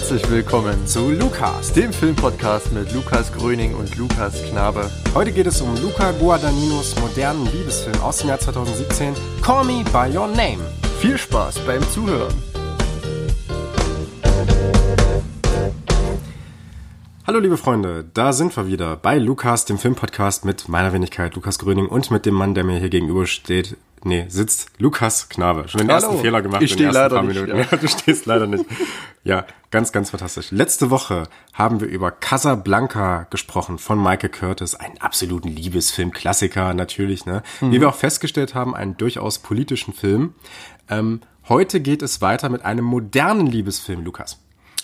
Herzlich willkommen zu Lukas, dem Filmpodcast mit Lukas Gröning und Lukas Knabe. Heute geht es um Luca Guadagninos modernen Liebesfilm aus dem Jahr 2017, Call Me By Your Name. Viel Spaß beim Zuhören. Hallo liebe Freunde, da sind wir wieder bei Lukas, dem Filmpodcast mit meiner Wenigkeit Lukas Gröning und mit dem Mann, der mir hier gegenüber steht, nee, sitzt Lukas Knabe. Schon den Hallo. ersten Fehler gemacht Ich in den ersten leider paar nicht, Minuten. ja. Ja, du stehst leider nicht. Ja, ganz, ganz fantastisch. Letzte Woche haben wir über Casablanca gesprochen von Michael Curtis, einen absoluten Liebesfilm-Klassiker natürlich, ne? Mhm. Wie wir auch festgestellt haben, einen durchaus politischen Film. Ähm, heute geht es weiter mit einem modernen Liebesfilm, Lukas.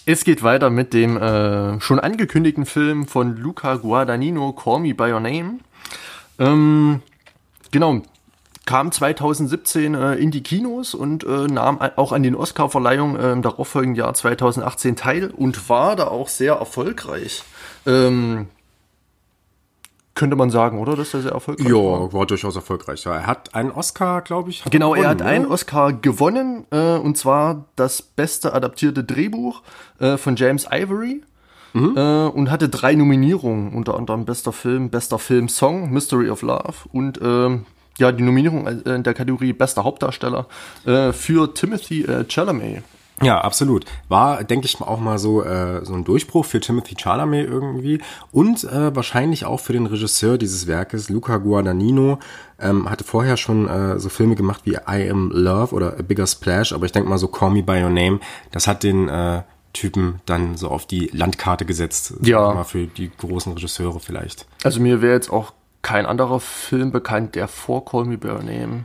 Es geht weiter mit dem äh, schon angekündigten Film von Luca Guadagnino, Call Me By Your Name. Ähm, genau, kam 2017 äh, in die Kinos und äh, nahm auch an den Oscar-Verleihungen äh, im darauffolgenden Jahr 2018 teil und war da auch sehr erfolgreich. Ähm, könnte man sagen, oder? Dass er sehr erfolgreich war. Ja, war durchaus erfolgreich. Ja, er hat einen Oscar, glaube ich. hat Genau, er gewonnen, hat einen ne? Oscar gewonnen, äh, und zwar das beste adaptierte Drehbuch äh, von James Ivory. Mhm. Äh, und hatte drei Nominierungen, unter anderem bester Film, bester Film-Song, Mystery of Love und ähm, ja, die Nominierung äh, in der Kategorie bester Hauptdarsteller äh, für Timothy äh, Chalamet. Ja, absolut. War, denke ich mal, auch mal so, äh, so ein Durchbruch für Timothy Chalamet irgendwie und äh, wahrscheinlich auch für den Regisseur dieses Werkes, Luca Guadagnino. Ähm, hatte vorher schon äh, so Filme gemacht wie I Am Love oder A Bigger Splash, aber ich denke mal so Call Me By Your Name, das hat den äh, Typen dann so auf die Landkarte gesetzt. Ja. Mal für die großen Regisseure vielleicht. Also mir wäre jetzt auch kein anderer Film bekannt, der vor Call Me By Your Name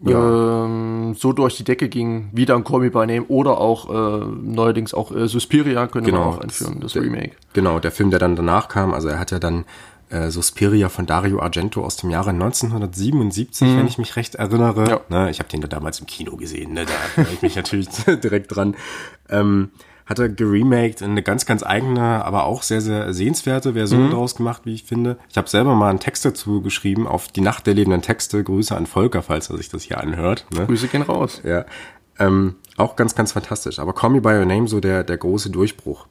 Ja. ähm, so durch die Decke ging, wie dann Call Me By Name oder auch äh, neuerdings auch äh, Suspiria können wir Genau, auch einführen, das der- Remake. Genau, der Film, der dann danach kam, also er hat ja dann äh, Suspiria von Dario Argento aus dem Jahre 1977, wenn ich mich recht erinnere. Mhm. Ja. Ne, ich habe den da damals im Kino gesehen, ne, da erinnere ich mich natürlich direkt dran. Ähm, hat er geremaked, eine ganz, ganz eigene, aber auch sehr, sehr sehenswerte Mhm. Version daraus gemacht, wie ich finde. Ich habe selber mal einen Text dazu geschrieben, auf die Nacht der lebenden Texte. Grüße an Volker, falls er sich das hier anhört. Ne? Grüße gehen raus. Ja, ähm, auch ganz, ganz fantastisch. Aber Call Me By Your Name, so der, der große Durchbruch,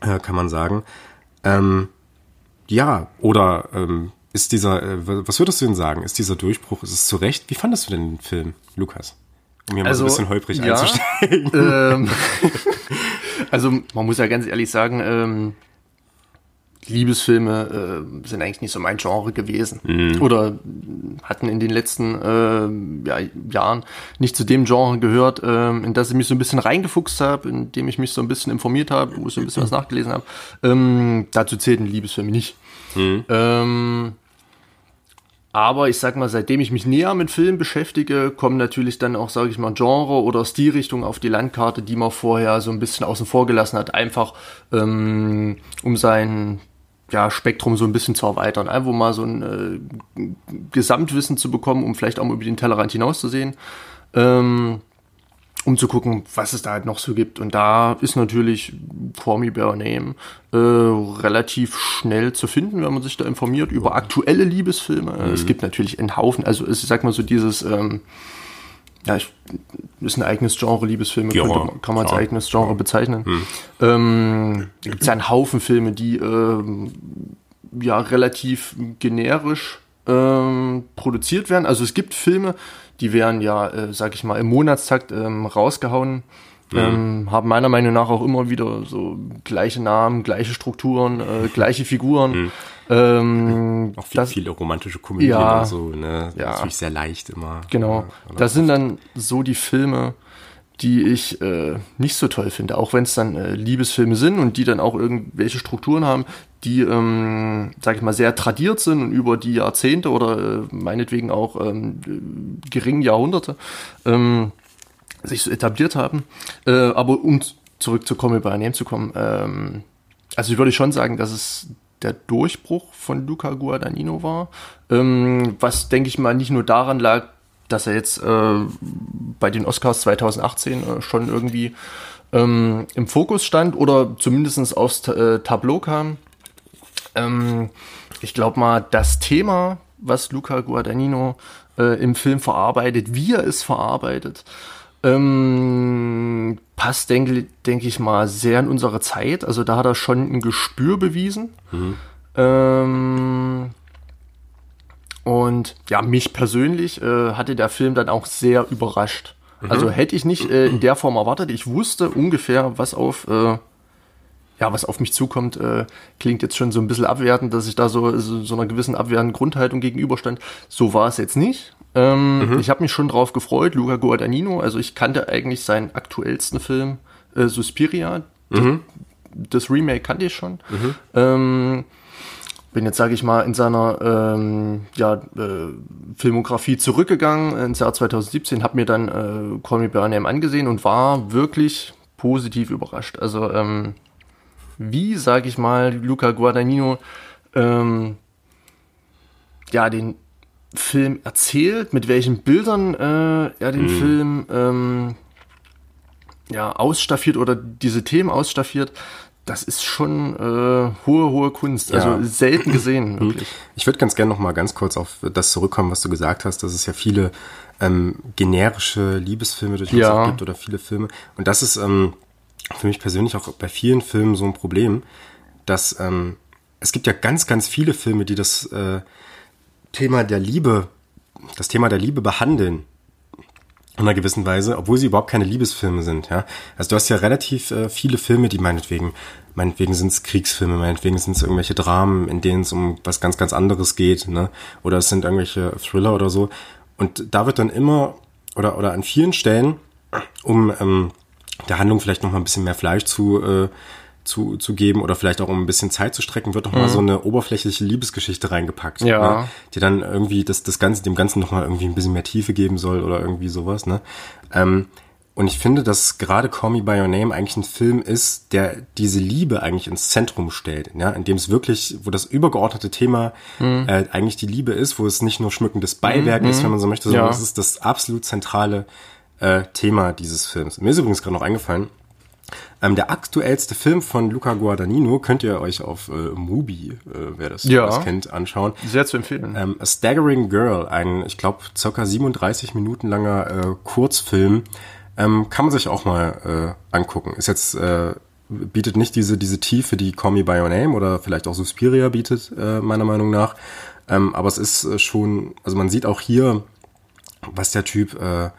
äh, kann man sagen. Ähm, ja, oder ähm, ist dieser, äh, was würdest du denn sagen? Ist dieser Durchbruch, ist es zu Recht? Wie fandest du denn den Film, Lukas? Um hier mal so ein Also, bisschen holprig ja. einzusteigen. ähm, also man muss ja ganz ehrlich sagen, ähm, Liebesfilme äh, sind eigentlich nicht so mein Genre gewesen. Mhm. Oder äh, hatten in den letzten äh, ja, Jahren nicht zu dem Genre gehört, ähm, in das ich mich so ein bisschen reingefuchst habe, in dem ich mich so ein bisschen informiert habe, wo ich so ein bisschen was nachgelesen habe. Ähm, dazu zählten Liebesfilme nicht. Ähm, aber ich sag mal, seitdem ich mich näher mit Filmen beschäftige, kommen natürlich dann auch, sage ich mal, Genre oder Stilrichtung auf die Landkarte, die man vorher so ein bisschen außen vor gelassen hat, einfach ähm, um sein ja, Spektrum so ein bisschen zu erweitern. Einfach mal so ein äh, Gesamtwissen zu bekommen, um vielleicht auch mal über den Tellerrand hinauszusehen. Ähm, um zu gucken, was es da halt noch so gibt. Und da ist natürlich Call Me By Your Name äh, relativ schnell zu finden, wenn man sich da informiert über aktuelle Liebesfilme. Es gibt natürlich einen Haufen, also es- ich sag mal so dieses, ähm, ja, ich, ist ein eigenes Genre, Liebesfilme, Ja, könnte, man- kann man als klar. eigenes Genre bezeichnen. Ähm, da gibt es ja einen Haufen Filme, die ähm, ja relativ generisch ähm, produziert werden. Also es gibt Filme, die werden ja, äh, sag ich mal, im Monatstakt ähm, rausgehauen. Ähm, haben meiner Meinung nach auch immer wieder so gleiche Namen, gleiche Strukturen, äh, gleiche Figuren. Ähm, auch viel, das, viele romantische Komödien Ja. und so, ne? Ja. Natürlich sehr leicht immer. Genau. Ja, Das sind dann so die Filme, die ich äh, nicht so toll finde, auch wenn es dann äh, Liebesfilme sind und die dann auch irgendwelche Strukturen haben, die, ähm, sag ich mal, sehr tradiert sind und über die Jahrzehnte oder äh, meinetwegen auch ähm, äh, geringen Jahrhunderte ähm, sich so etabliert haben. Äh, aber um zurück zu Comedy by Name zu kommen, ähm, also ich würde schon sagen, dass es der Durchbruch von Luca Guadagnino war, ähm, was denke ich mal nicht nur daran lag, dass er jetzt äh, bei den Oscars 2018 äh, schon irgendwie ähm, im Fokus stand oder zumindest aufs äh, Tableau kam. Ähm, ich glaube mal, das Thema, was Luca Guadagnino äh, im Film verarbeitet, wie er es verarbeitet, ähm, passt, denke denk ich mal, sehr in unsere Zeit. Also da hat er schon ein Gespür bewiesen. Mhm. Und ja, mich persönlich äh, hatte der Film dann auch sehr überrascht. Mhm. Also hätte ich nicht äh, in der Form erwartet. Ich wusste ungefähr, was auf, äh, ja, was auf mich zukommt. Äh, klingt jetzt schon so ein bisschen abwertend, dass ich da so, so, so einer gewissen abwehrenden Grundhaltung gegenüberstand. So war es jetzt nicht. Ähm, mhm. Ich habe mich schon drauf gefreut. Luca Guadagnino, also ich kannte eigentlich seinen aktuellsten Film, äh, Suspiria. Mhm. Das, das, Remake kannte ich schon. Mhm. Ähm, bin jetzt, sage ich mal, in seiner ähm, ja, äh, Filmografie zurückgegangen ins Jahr 2017, habe mir dann äh, Call Me By Name angesehen und war wirklich positiv überrascht. Also ähm, wie, sage ich mal, Luca Guadagnino ähm, ja, den Film erzählt, mit welchen Bildern äh, er den mhm. Film ähm, ja, ausstaffiert oder diese Themen ausstaffiert, das ist schon äh, hohe, hohe Kunst. Also ja. selten gesehen, mhm. wirklich. Ich würde ganz gerne noch mal ganz kurz auf das zurückkommen, was du gesagt hast, dass es ja viele ähm, generische Liebesfilme durchaus ja. gibt oder viele Filme. Und das ist ähm, für mich persönlich auch bei vielen Filmen so ein Problem, dass ähm, es gibt ja ganz, ganz viele Filme, die das äh, Thema der Liebe, das Thema der Liebe behandeln in einer gewissen Weise, obwohl sie überhaupt keine Liebesfilme sind, ja. Also du hast ja relativ äh, viele Filme, die meinetwegen, meinetwegen sind es Kriegsfilme, meinetwegen sind es irgendwelche Dramen, in denen es um was ganz, ganz anderes geht, ne? Oder es sind irgendwelche Thriller oder so. Und da wird dann immer, oder, oder an vielen Stellen, um ähm, der Handlung vielleicht noch mal ein bisschen mehr Fleisch zu, äh, zu, zu geben oder vielleicht auch um ein bisschen Zeit zu strecken, wird noch mhm. mal so eine oberflächliche Liebesgeschichte reingepackt, ja. ne? die dann irgendwie das, das Ganze, dem Ganzen noch mal irgendwie ein bisschen mehr Tiefe geben soll oder irgendwie sowas. Ne? Ähm, und ich finde, dass gerade Call Me By Your Name eigentlich ein Film ist, der diese Liebe eigentlich ins Zentrum stellt, ja, in dem es wirklich, wo das übergeordnete Thema mhm. äh, eigentlich die Liebe ist, wo es nicht nur schmückendes Beiwerk mhm. ist, wenn man so möchte, sondern ja. es ist das absolut zentrale äh, Thema dieses Films. Mir ist übrigens gerade noch eingefallen, ähm, der aktuellste Film von Luca Guadagnino könnt ihr euch auf äh, Mubi, äh, wer das, ja. das kennt, anschauen. Sehr zu empfehlen. Ähm, A Staggering Girl, ein, ich glaube, circa 37 Minuten langer äh, Kurzfilm, ähm, kann man sich auch mal äh, angucken. Ist jetzt äh, bietet nicht diese diese Tiefe, die Call Me by Your Name oder vielleicht auch Suspiria bietet, äh, meiner Meinung nach. Ähm, aber es ist äh, schon, also man sieht auch hier, was der Typ äh,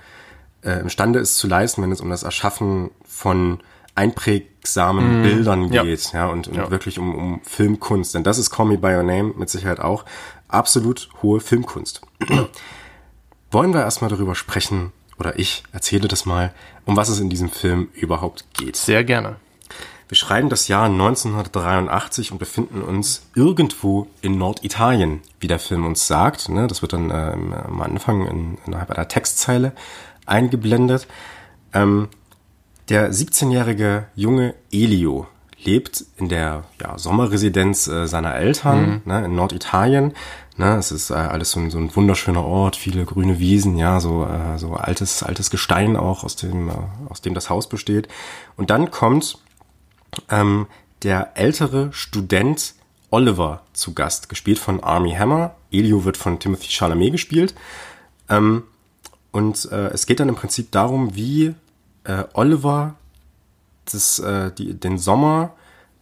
äh, imstande ist zu leisten, wenn es um das Erschaffen von einprägsamen mm, Bildern geht, ja, und, und ja. wirklich um, um Filmkunst. Denn das ist Call Me By Your Name mit Sicherheit auch absolut hohe Filmkunst. Wollen wir erstmal darüber sprechen, oder ich erzähle das mal, um was es in diesem Film überhaupt geht. Sehr gerne. Wir schreiben das Jahr 1983 und befinden uns irgendwo in Norditalien, wie der Film uns sagt. Ne? Das wird dann äh, am Anfang in, innerhalb einer Textzeile eingeblendet. Ähm, der 17-jährige junge Elio lebt in der ja, Sommerresidenz äh, seiner Eltern mhm. ne, in Norditalien. Ne, es ist äh, alles so ein, so ein wunderschöner Ort, viele grüne Wiesen, ja, so, äh, so altes, altes Gestein auch, aus dem, äh, aus dem das Haus besteht. Und dann kommt ähm, der ältere Student Oliver zu Gast, gespielt von Army Hammer. Elio wird von Timothy Chalamet gespielt. Ähm, und äh, es geht dann im Prinzip darum, wie äh, Oliver das, äh, die, den Sommer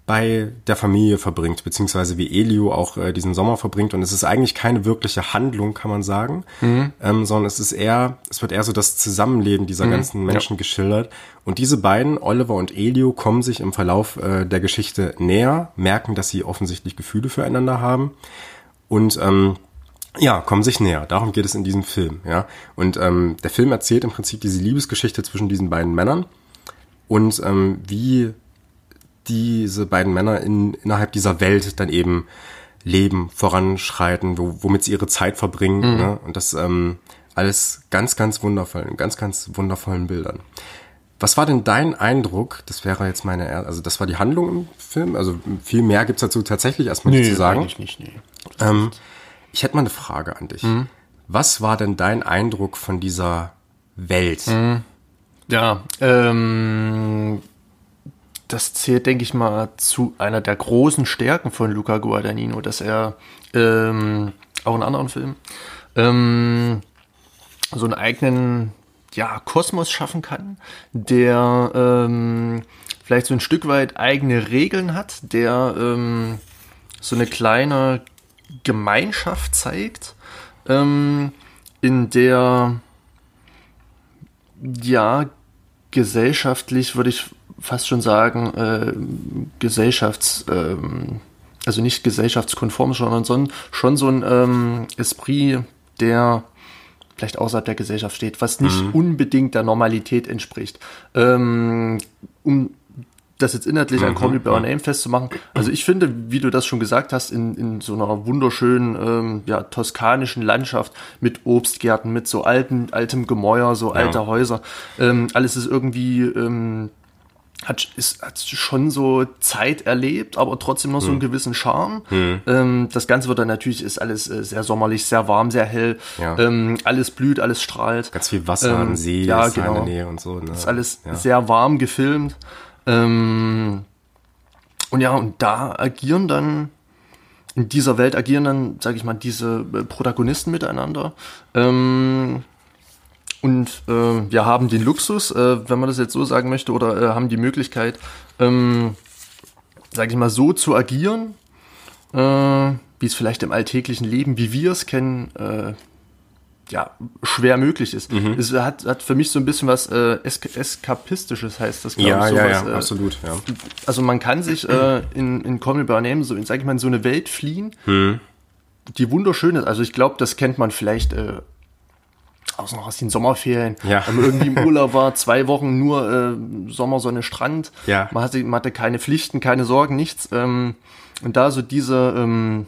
bei der Familie verbringt, beziehungsweise wie Elio auch äh, diesen Sommer verbringt. Und es ist eigentlich keine wirkliche Handlung, kann man sagen, mhm. ähm, sondern es ist eher, es wird eher so das Zusammenleben dieser mhm. ganzen Menschen ja. geschildert. Und diese beiden, Oliver und Elio, kommen sich im Verlauf äh, der Geschichte näher, merken, dass sie offensichtlich Gefühle füreinander haben und ähm, ja, kommen sich näher. Darum geht es in diesem Film. Ja, und ähm, der Film erzählt im Prinzip diese Liebesgeschichte zwischen diesen beiden Männern und ähm, wie diese beiden Männer in, innerhalb dieser Welt dann eben leben, voranschreiten, wo, womit sie ihre Zeit verbringen. Mhm. Ne? Und das ähm, alles ganz, ganz wundervoll, in ganz, ganz wundervollen Bildern. Was war denn dein Eindruck? Das wäre jetzt meine, also das war die Handlung im Film. Also viel mehr gibt's dazu tatsächlich erstmal nee, nicht zu sagen. Eigentlich nicht, nee. Ähm, ich hätte mal eine Frage an dich. Mhm. Was war denn dein Eindruck von dieser Welt? Mhm. Ja, ähm, das zählt, denke ich mal, zu einer der großen Stärken von Luca Guadagnino, dass er ähm, auch in anderen Filmen ähm, so einen eigenen ja, Kosmos schaffen kann, der ähm, vielleicht so ein Stück weit eigene Regeln hat, der ähm, so eine kleine Gemeinschaft zeigt, ähm, in der ja gesellschaftlich würde ich fast schon sagen, äh, gesellschafts, ähm, also nicht gesellschaftskonform, sondern schon so ein ähm, Esprit, der vielleicht außerhalb der Gesellschaft steht, was nicht mhm. unbedingt der Normalität entspricht. Ähm, um das jetzt inhaltlich an Call Me By Name festzumachen. Also ich finde, wie du das schon gesagt hast, in, in so einer wunderschönen, ähm, ja, toskanischen Landschaft mit Obstgärten, mit so alten, altem Gemäuer, so ja. alte Häuser, ähm, alles ist irgendwie, ähm, hat, ist, hat schon so Zeit erlebt, aber trotzdem noch so einen mhm. gewissen Charme. Mhm. Ähm, das Ganze wird dann natürlich, ist alles äh, sehr sommerlich, sehr warm, sehr hell. Ja. Ähm, alles blüht, alles strahlt. Ganz viel Wasser ähm, am See, ja, genau. in der Nähe und so. Ne? Ist alles ja. sehr warm gefilmt. Ähm, und ja, und da agieren dann, in dieser Welt agieren dann, sage ich mal, diese äh, Protagonisten miteinander. Ähm, und äh, wir haben den Luxus, äh, wenn man das jetzt so sagen möchte, oder äh, haben die Möglichkeit, ähm, sage ich mal, so zu agieren, äh, wie es vielleicht im alltäglichen Leben, wie wir es kennen, äh, ja, schwer möglich ist. Mhm. Es hat, hat für mich so ein bisschen was äh, Eskapistisches, heißt das, glaube ja, ich. So ja, ja, äh, absolut, ja. Also man kann sich äh, in, in Call Me By Name, so, sag ich mal, in so eine Welt fliehen, mhm. die wunderschön ist. Also ich glaube, das kennt man vielleicht äh, aus, noch aus den Sommerferien. Ja. Wenn man irgendwie im Urlaub war, zwei Wochen nur äh, Sommersonne, Strand. Ja. Man, hatte, man hatte keine Pflichten, keine Sorgen, nichts. Ähm, und da so diese... Ähm,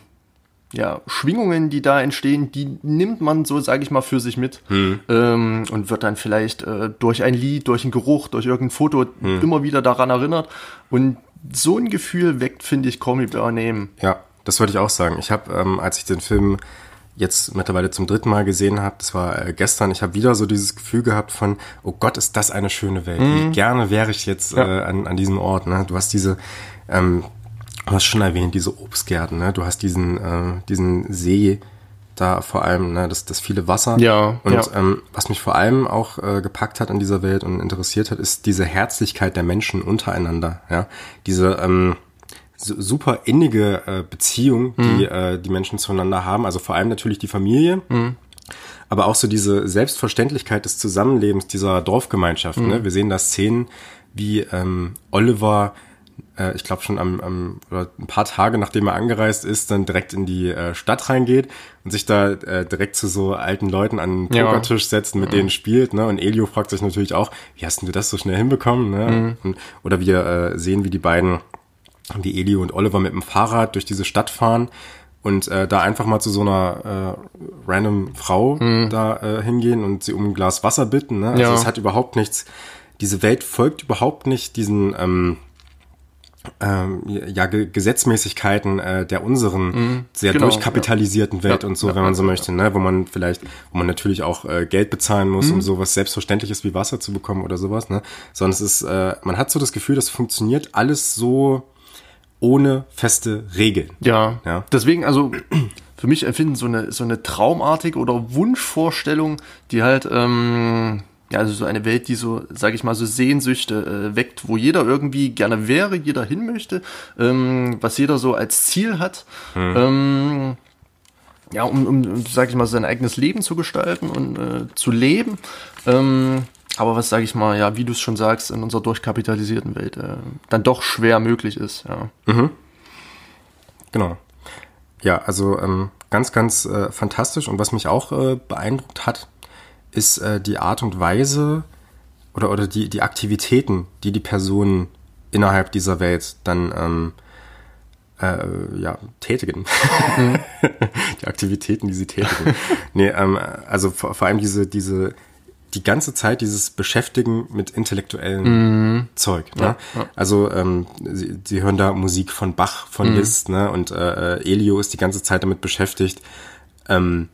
ja, Schwingungen, die da entstehen, die nimmt man so, sage ich mal, für sich mit hm. ähm, und wird dann vielleicht äh, durch ein Lied, durch einen Geruch, durch irgendein Foto hm. immer wieder daran erinnert. Und so ein Gefühl weckt, finde ich, Call Me By Name. Ja, das wollte ich auch sagen. Ich habe, ähm, als ich den Film jetzt mittlerweile zum dritten Mal gesehen habe, das war äh, gestern, ich habe wieder so dieses Gefühl gehabt von, oh Gott, ist das eine schöne Welt. Mhm. Wie gerne wäre ich jetzt ja. äh, an, an diesem Ort. Ne? Du hast diese ähm, Du hast schon erwähnt, diese Obstgärten, ne? Du hast diesen, äh, diesen See da vor allem, ne? das, das viele Wasser. Ja. Und ja. Ähm, was mich vor allem auch äh, gepackt hat an dieser Welt und interessiert hat, ist diese Herzlichkeit der Menschen untereinander. Ja, diese ähm, super innige äh, Beziehung, die mhm. äh, die Menschen zueinander haben. Also vor allem natürlich die Familie. Mhm. Aber auch so diese Selbstverständlichkeit des Zusammenlebens dieser Dorfgemeinschaft. Mhm. Ne? Wir sehen da Szenen, wie ähm, Oliver äh, ich glaube schon am, am oder ein paar Tage nachdem er angereist ist, dann direkt in die äh, Stadt reingeht und sich da äh, direkt zu so alten Leuten an den Pokertisch ja. setzt mit mhm. denen spielt. Ne? Und Elio fragt sich natürlich auch, wie hast du das so schnell hinbekommen? Ne? Mhm. Und, oder wir äh, sehen, wie die beiden, wie Elio und Oliver mit dem Fahrrad durch diese Stadt fahren und äh, da einfach mal zu so einer äh, random Frau mhm. da äh, hingehen und sie um ein Glas Wasser bitten. Ne? Also ja. es hat überhaupt nichts, diese Welt folgt überhaupt nicht diesen ähm, ähm, ja, Ge Gesetzmäßigkeiten äh, der unseren mhm, sehr genau, durchkapitalisierten ja. Welt ja, und so, ja, wenn man so möchte, ne? wo man vielleicht, wo man natürlich auch äh, Geld bezahlen muss, mhm. um sowas Selbstverständliches wie Wasser zu bekommen oder sowas, ne? Sondern es ist, äh, man hat so das Gefühl, das funktioniert alles so ohne feste Regeln. Ja, ja. deswegen, also für mich empfinden so eine, so eine traumartige oder Wunschvorstellung, die halt, ähm, ja, also so eine Welt, die so, sage ich mal, so Sehnsüchte äh, weckt, wo jeder irgendwie gerne wäre, jeder hin möchte, ähm, was jeder so als Ziel hat. Hm. Ähm, ja, um, um, sag ich mal, sein eigenes Leben zu gestalten und äh, zu leben. Ähm, aber was, sage ich mal, ja, wie du es schon sagst, in unserer durchkapitalisierten Welt äh, dann doch schwer möglich ist, ja. Mhm. Genau. Ja, also ähm, ganz, ganz äh, fantastisch und was mich auch äh, beeindruckt hat, ist äh, die Art und Weise oder, oder die, die Aktivitäten, die die Personen innerhalb dieser Welt dann ähm, äh, ja, tätigen. Mhm. die Aktivitäten, die sie tätigen. nee, ähm, also vor, vor allem diese, diese, die ganze Zeit dieses Beschäftigen mit intellektuellem mm. Zeug. Ne? Ja, ja. Also ähm, sie, sie hören da Musik von Bach, von mm. Liszt, ne? Und äh, äh, Elio ist die ganze Zeit damit beschäftigt, ähm,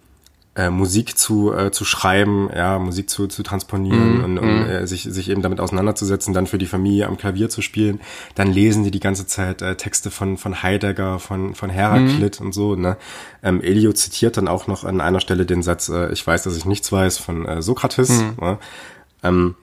äh, Musik zu, äh, zu schreiben, ja, Musik zu, zu transponieren mm, und, und mm. äh, sich, sich eben damit auseinanderzusetzen, dann für die Familie am Klavier zu spielen. Dann lesen die die ganze Zeit äh, Texte von, von Heidegger, von, von Heraklit mm. und so. Ne? Ähm, Elio zitiert dann auch noch an einer Stelle den Satz, äh, ich weiß, dass ich nichts weiß, von äh, Sokrates. Ne? ähm,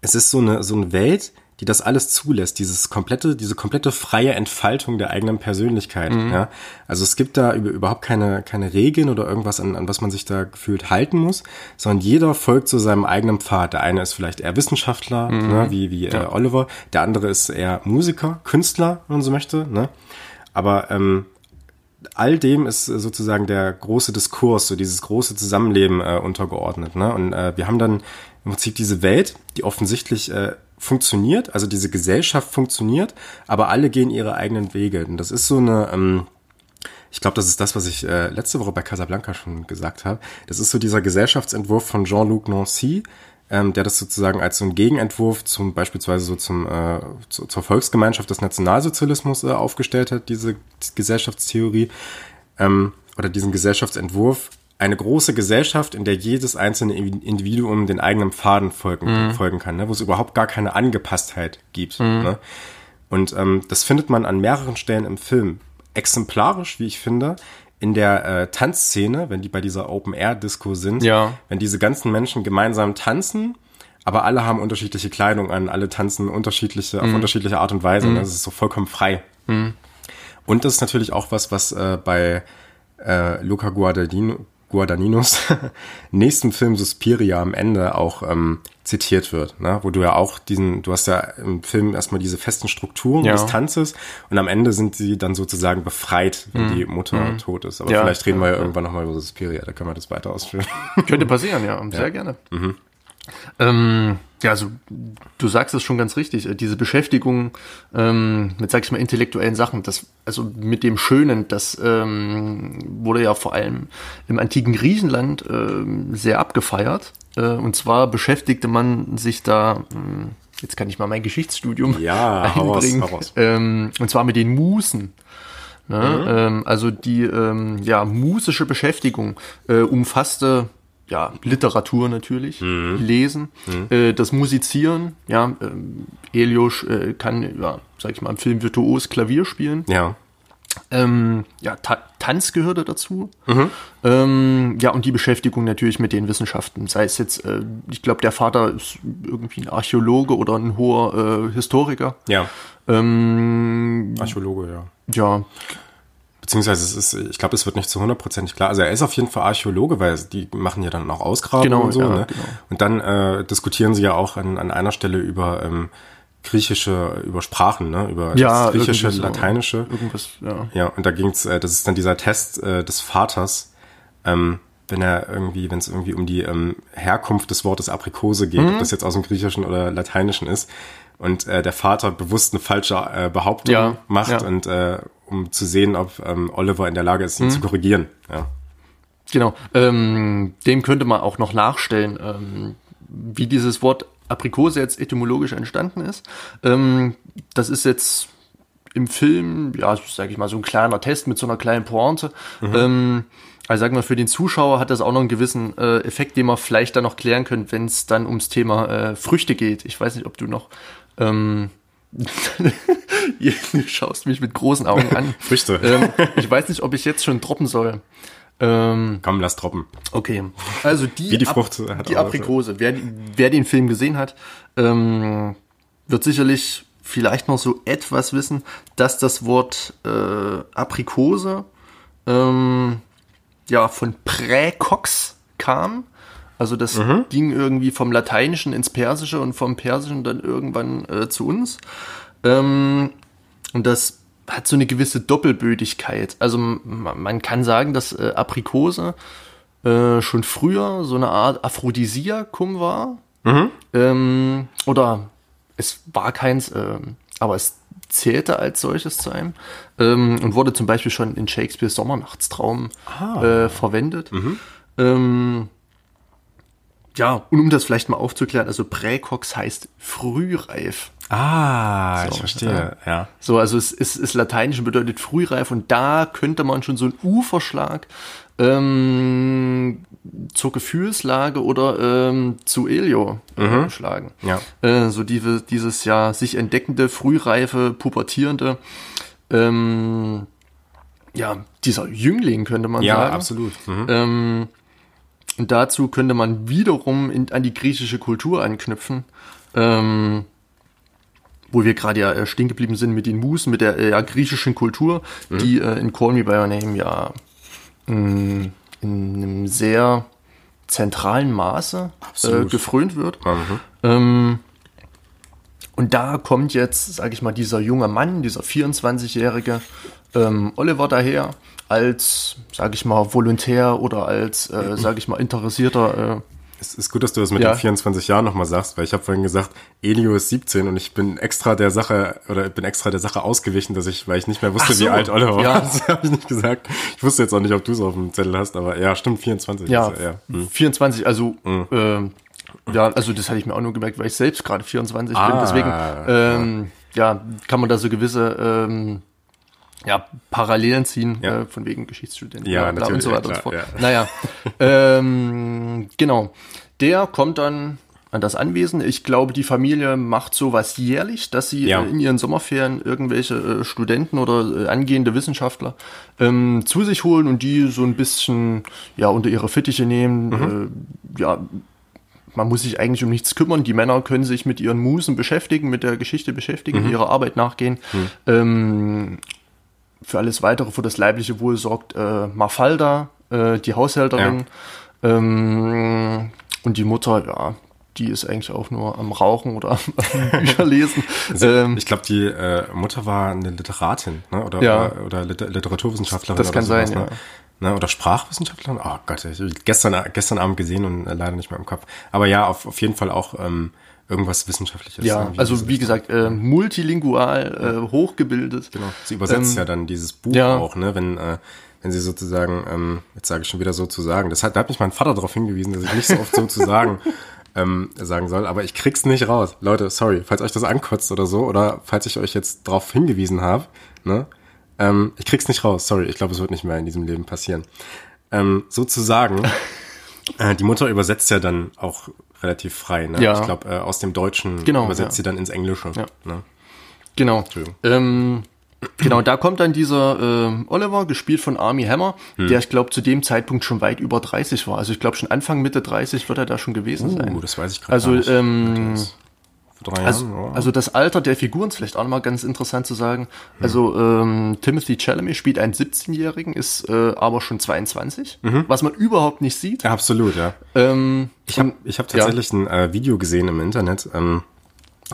es ist so eine, so eine Welt, die das alles zulässt, dieses komplette, diese komplette freie Entfaltung der eigenen Persönlichkeit. Mhm. Ja? Also es gibt da überhaupt keine, keine Regeln oder irgendwas, an, an was man sich da gefühlt halten muss, sondern jeder folgt zu seinem eigenen Pfad. Der eine ist vielleicht eher Wissenschaftler, mhm. ne, wie, wie ja. äh, Oliver, der andere ist eher Musiker, Künstler, wenn man so möchte. Ne? Aber ähm, all dem ist sozusagen der große Diskurs, so dieses große Zusammenleben äh, untergeordnet. Ne? Und äh, wir haben dann im Prinzip diese Welt, die offensichtlich äh, funktioniert, also diese Gesellschaft funktioniert, aber alle gehen ihre eigenen Wege. Und das ist so eine, ähm, ich glaube, das ist das, was ich äh, letzte Woche bei Casablanca schon gesagt habe. Das ist so dieser Gesellschaftsentwurf von Jean-Luc Nancy, ähm, der das sozusagen als so ein Gegenentwurf zum beispielsweise so zum äh, zu, zur Volksgemeinschaft des Nationalsozialismus äh, aufgestellt hat, diese Gesellschaftstheorie ähm, oder diesen Gesellschaftsentwurf eine große Gesellschaft, in der jedes einzelne Individuum den eigenen Pfaden folgen, mhm. folgen kann, ne? wo es überhaupt gar keine Angepasstheit gibt. Mhm. Ne? Und ähm, das findet man an mehreren Stellen im Film. Exemplarisch, wie ich finde, in der äh, Tanzszene, wenn die bei dieser Open-Air-Disco sind, ja. wenn diese ganzen Menschen gemeinsam tanzen, aber alle haben unterschiedliche Kleidung an, alle tanzen unterschiedliche, mhm. auf unterschiedliche Art und Weise. Ne? Mhm. Das ist so vollkommen frei. Mhm. Und das ist natürlich auch was, was äh, bei äh, Luca Guadagnino, Guadagninos nächsten Film Suspiria am Ende auch ähm, zitiert wird, ne? wo du ja auch diesen, du hast ja im Film erstmal diese festen Strukturen ja. des Tanzes und am Ende sind sie dann sozusagen befreit, wenn mhm. die Mutter mhm. tot ist. Aber ja, vielleicht reden wir ja, ja irgendwann nochmal über Suspiria, da können wir das weiter ausführen. Könnte passieren, ja, sehr gerne. Mhm. Ähm, ja, also du sagst es schon ganz richtig. Äh, diese Beschäftigung ähm, mit, sag ich mal, intellektuellen Sachen, das, also mit dem Schönen, das ähm, wurde ja vor allem im antiken Griechenland ähm, sehr abgefeiert. Äh, und zwar beschäftigte man sich da, äh, jetzt kann ich mal mein Geschichtsstudium ja, einbringen, heraus, heraus. Ähm, und zwar mit den Musen. Ne? Mhm. Ähm, also die ähm, ja, musische Beschäftigung äh, umfasste ja, Literatur natürlich, mhm. Lesen, mhm. Äh, das Musizieren, ja, äh, Elios äh, kann, ja, sag ich mal, im Film virtuos Klavier spielen. Ja. Ähm, ja, Ta Tanz gehörte dazu. Mhm. Ähm, ja, und die Beschäftigung natürlich mit den Wissenschaften. Sei es jetzt, äh, ich glaube, der Vater ist irgendwie ein Archäologe oder ein hoher äh, Historiker. Ja. Ähm, Archäologe, ja. Ja, Beziehungsweise es ist, ich glaube, es wird nicht zu hundertprozentig klar. Also er ist auf jeden Fall Archäologe, weil die machen ja dann auch Ausgrabungen genau, und so. Ja, ne? genau. Und dann äh, diskutieren sie ja auch an, an einer Stelle über ähm, griechische, über Sprachen, ne? über ja, das griechische, so, lateinische. Irgendwas, ja. Ja, und da ging's, äh, das ist dann dieser Test äh, des Vaters, ähm, wenn er irgendwie, wenn es irgendwie um die ähm, Herkunft des Wortes Aprikose geht, Mhm. ob das jetzt aus dem Griechischen oder Lateinischen ist, und äh, der Vater bewusst eine falsche äh, Behauptung Ja, macht ja. und äh, um zu sehen, ob ähm, Oliver in der Lage ist, ihn Mhm. zu korrigieren. Ja. Genau. Ähm, dem könnte man auch noch nachstellen, ähm, wie dieses Wort Aprikose jetzt etymologisch entstanden ist. Ähm, das ist jetzt im Film, ja, sage ich mal, so ein kleiner Test mit so einer kleinen Pointe. Ähm, also sagen wir, für den Zuschauer hat das auch noch einen gewissen äh, Effekt, den man vielleicht dann noch klären könnte, wenn es dann ums Thema äh, Früchte geht. Ich weiß nicht, ob du noch ähm, du schaust mich mit großen Augen an. Früchte. Ähm, ich weiß nicht, ob ich jetzt schon droppen soll. Ähm, Komm, lass droppen. okay. Also die, Wie die Frucht hat die Aprikose. Wer, wer den Film gesehen hat, ähm, wird sicherlich vielleicht noch so etwas wissen, dass das Wort äh, Aprikose ähm, ja von Präcox kam. Also das ging irgendwie vom Lateinischen ins Persische und vom Persischen dann irgendwann äh, zu uns. Ähm, und das hat so eine gewisse Doppelbödigkeit. Also man kann sagen, dass äh, Aprikose äh, schon früher so eine Art Aphrodisiakum war. Ähm, oder es war keins, ähm, aber es zählte als solches zu einem ähm, und wurde zum Beispiel schon in Shakespeares Sommernachtstraum äh, verwendet. Ähm, ja, und um das vielleicht mal aufzuklären, also Präcox heißt frühreif. Ah, So, ich verstehe. Ja. So, also es ist, ist lateinisch und bedeutet frühreif und da könnte man schon so einen U-Verschlag ähm, zur Gefühlslage oder ähm, zu Elio äh, schlagen. Ja. Äh, so diese, dieses ja sich entdeckende, frühreife, pubertierende, ähm, ja, dieser Jüngling könnte man Ja, sagen. absolut. Mhm. Ähm, und dazu könnte man wiederum in, an die griechische Kultur anknüpfen. Ähm, wo wir gerade ja äh, stehen geblieben sind mit den Musen, mit der äh, ja, griechischen Kultur, mhm. die äh, in Call Me By Your Name ja mh, mm, in einem sehr zentralen Maße äh, gefrönt wird. Mhm. Ähm, und da kommt jetzt, sage ich mal, dieser junge Mann, dieser 24-jährige ähm, Oliver daher, als, sage ich mal, Volontär oder als, äh, sage ich mal, interessierter. Äh, es ist gut, dass du das mit ja. den 24 Jahren nochmal sagst, weil ich habe vorhin gesagt, Elio ist 17 und ich bin extra der Sache oder bin extra der Sache ausgewichen, dass ich, weil ich nicht mehr wusste, so. wie alt Oliver ja. war. Das habe ich nicht gesagt. Ich wusste jetzt auch nicht, ob du es auf dem Zettel hast, aber ja, stimmt, 24. Ja, ist, ja. Hm. 24, also hm. äh, ja, also das hatte ich mir auch nur gemerkt, weil ich selbst gerade 24 ah, bin. Deswegen ähm, ja. ja. kann man da so gewisse ähm, ja, Parallelen ziehen, ja. Äh, von wegen Geschichtsstudenten ja, bla, und so weiter und so fort. Ja. Naja, ähm, genau. Der kommt dann an das Anwesen. Ich glaube, die Familie macht sowas jährlich, dass sie ja. in ihren Sommerferien irgendwelche äh, Studenten oder äh, angehende Wissenschaftler ähm, zu sich holen und die so ein bisschen ja unter ihre Fittiche nehmen. Mhm. Äh, ja, man muss sich eigentlich um nichts kümmern. Die Männer können sich mit ihren Musen beschäftigen, mit der Geschichte beschäftigen, mhm. ihrer Arbeit nachgehen. Mhm. Ähm, für alles weitere, für das leibliche Wohl sorgt äh, Mafalda, äh, die Haushälterin. Ja. Ähm, und die Mutter, ja, die ist eigentlich auch nur am Rauchen oder am Bücher lesen. Also, ähm, ich glaube, die äh, Mutter war eine Literatin, ne? Oder, ja. oder, oder Liter Literaturwissenschaftlerin. Das kann sowas, sein, ne? ja. Ne? Oder Sprachwissenschaftlerin? Oh Gott, ich gestern, gestern Abend gesehen und äh, leider nicht mehr im Kopf. Aber ja, auf, auf jeden Fall auch ähm, irgendwas Wissenschaftliches. Ja, wie also wie gesagt, äh, multilingual, äh, hochgebildet. Genau. Sie übersetzt ähm, ja dann dieses Buch ja. auch, ne? Wenn, äh, wenn sie sozusagen, ähm, jetzt sage ich schon wieder sozusagen, das hat, da hat mich mein Vater darauf hingewiesen, dass ich nicht so oft sozusagen ähm, sagen soll, aber ich krieg's nicht raus. Leute, sorry, falls euch das ankotzt oder so, oder falls ich euch jetzt darauf hingewiesen habe, ne? Ähm, ich krieg's nicht raus, sorry, ich glaube, es wird nicht mehr in diesem Leben passieren. Ähm, sozusagen, äh, die Mutter übersetzt ja dann auch relativ frei. Ne? Ja. Ich glaube, äh, aus dem Deutschen genau, übersetzt ja. sie dann ins Englische. Ja. Ne? Genau. Ähm, genau, da kommt dann dieser äh, Oliver, gespielt von Army Hammer, hm. der ich glaube zu dem Zeitpunkt schon weit über 30 war. Also ich glaube schon Anfang Mitte 30 wird er da schon gewesen uh, sein. das weiß ich gerade Also nicht. Ähm, drei also, Jahren. Oh. Also das Alter der Figuren ist vielleicht auch nochmal ganz interessant zu sagen. Hm. Also ähm, Timothy Chalamet spielt einen 17-Jährigen, ist äh, aber schon 22, mhm. was man überhaupt nicht sieht. Ja, absolut, ja. Ähm, ich habe ich hab tatsächlich ja. ein äh, Video gesehen im Internet, ähm,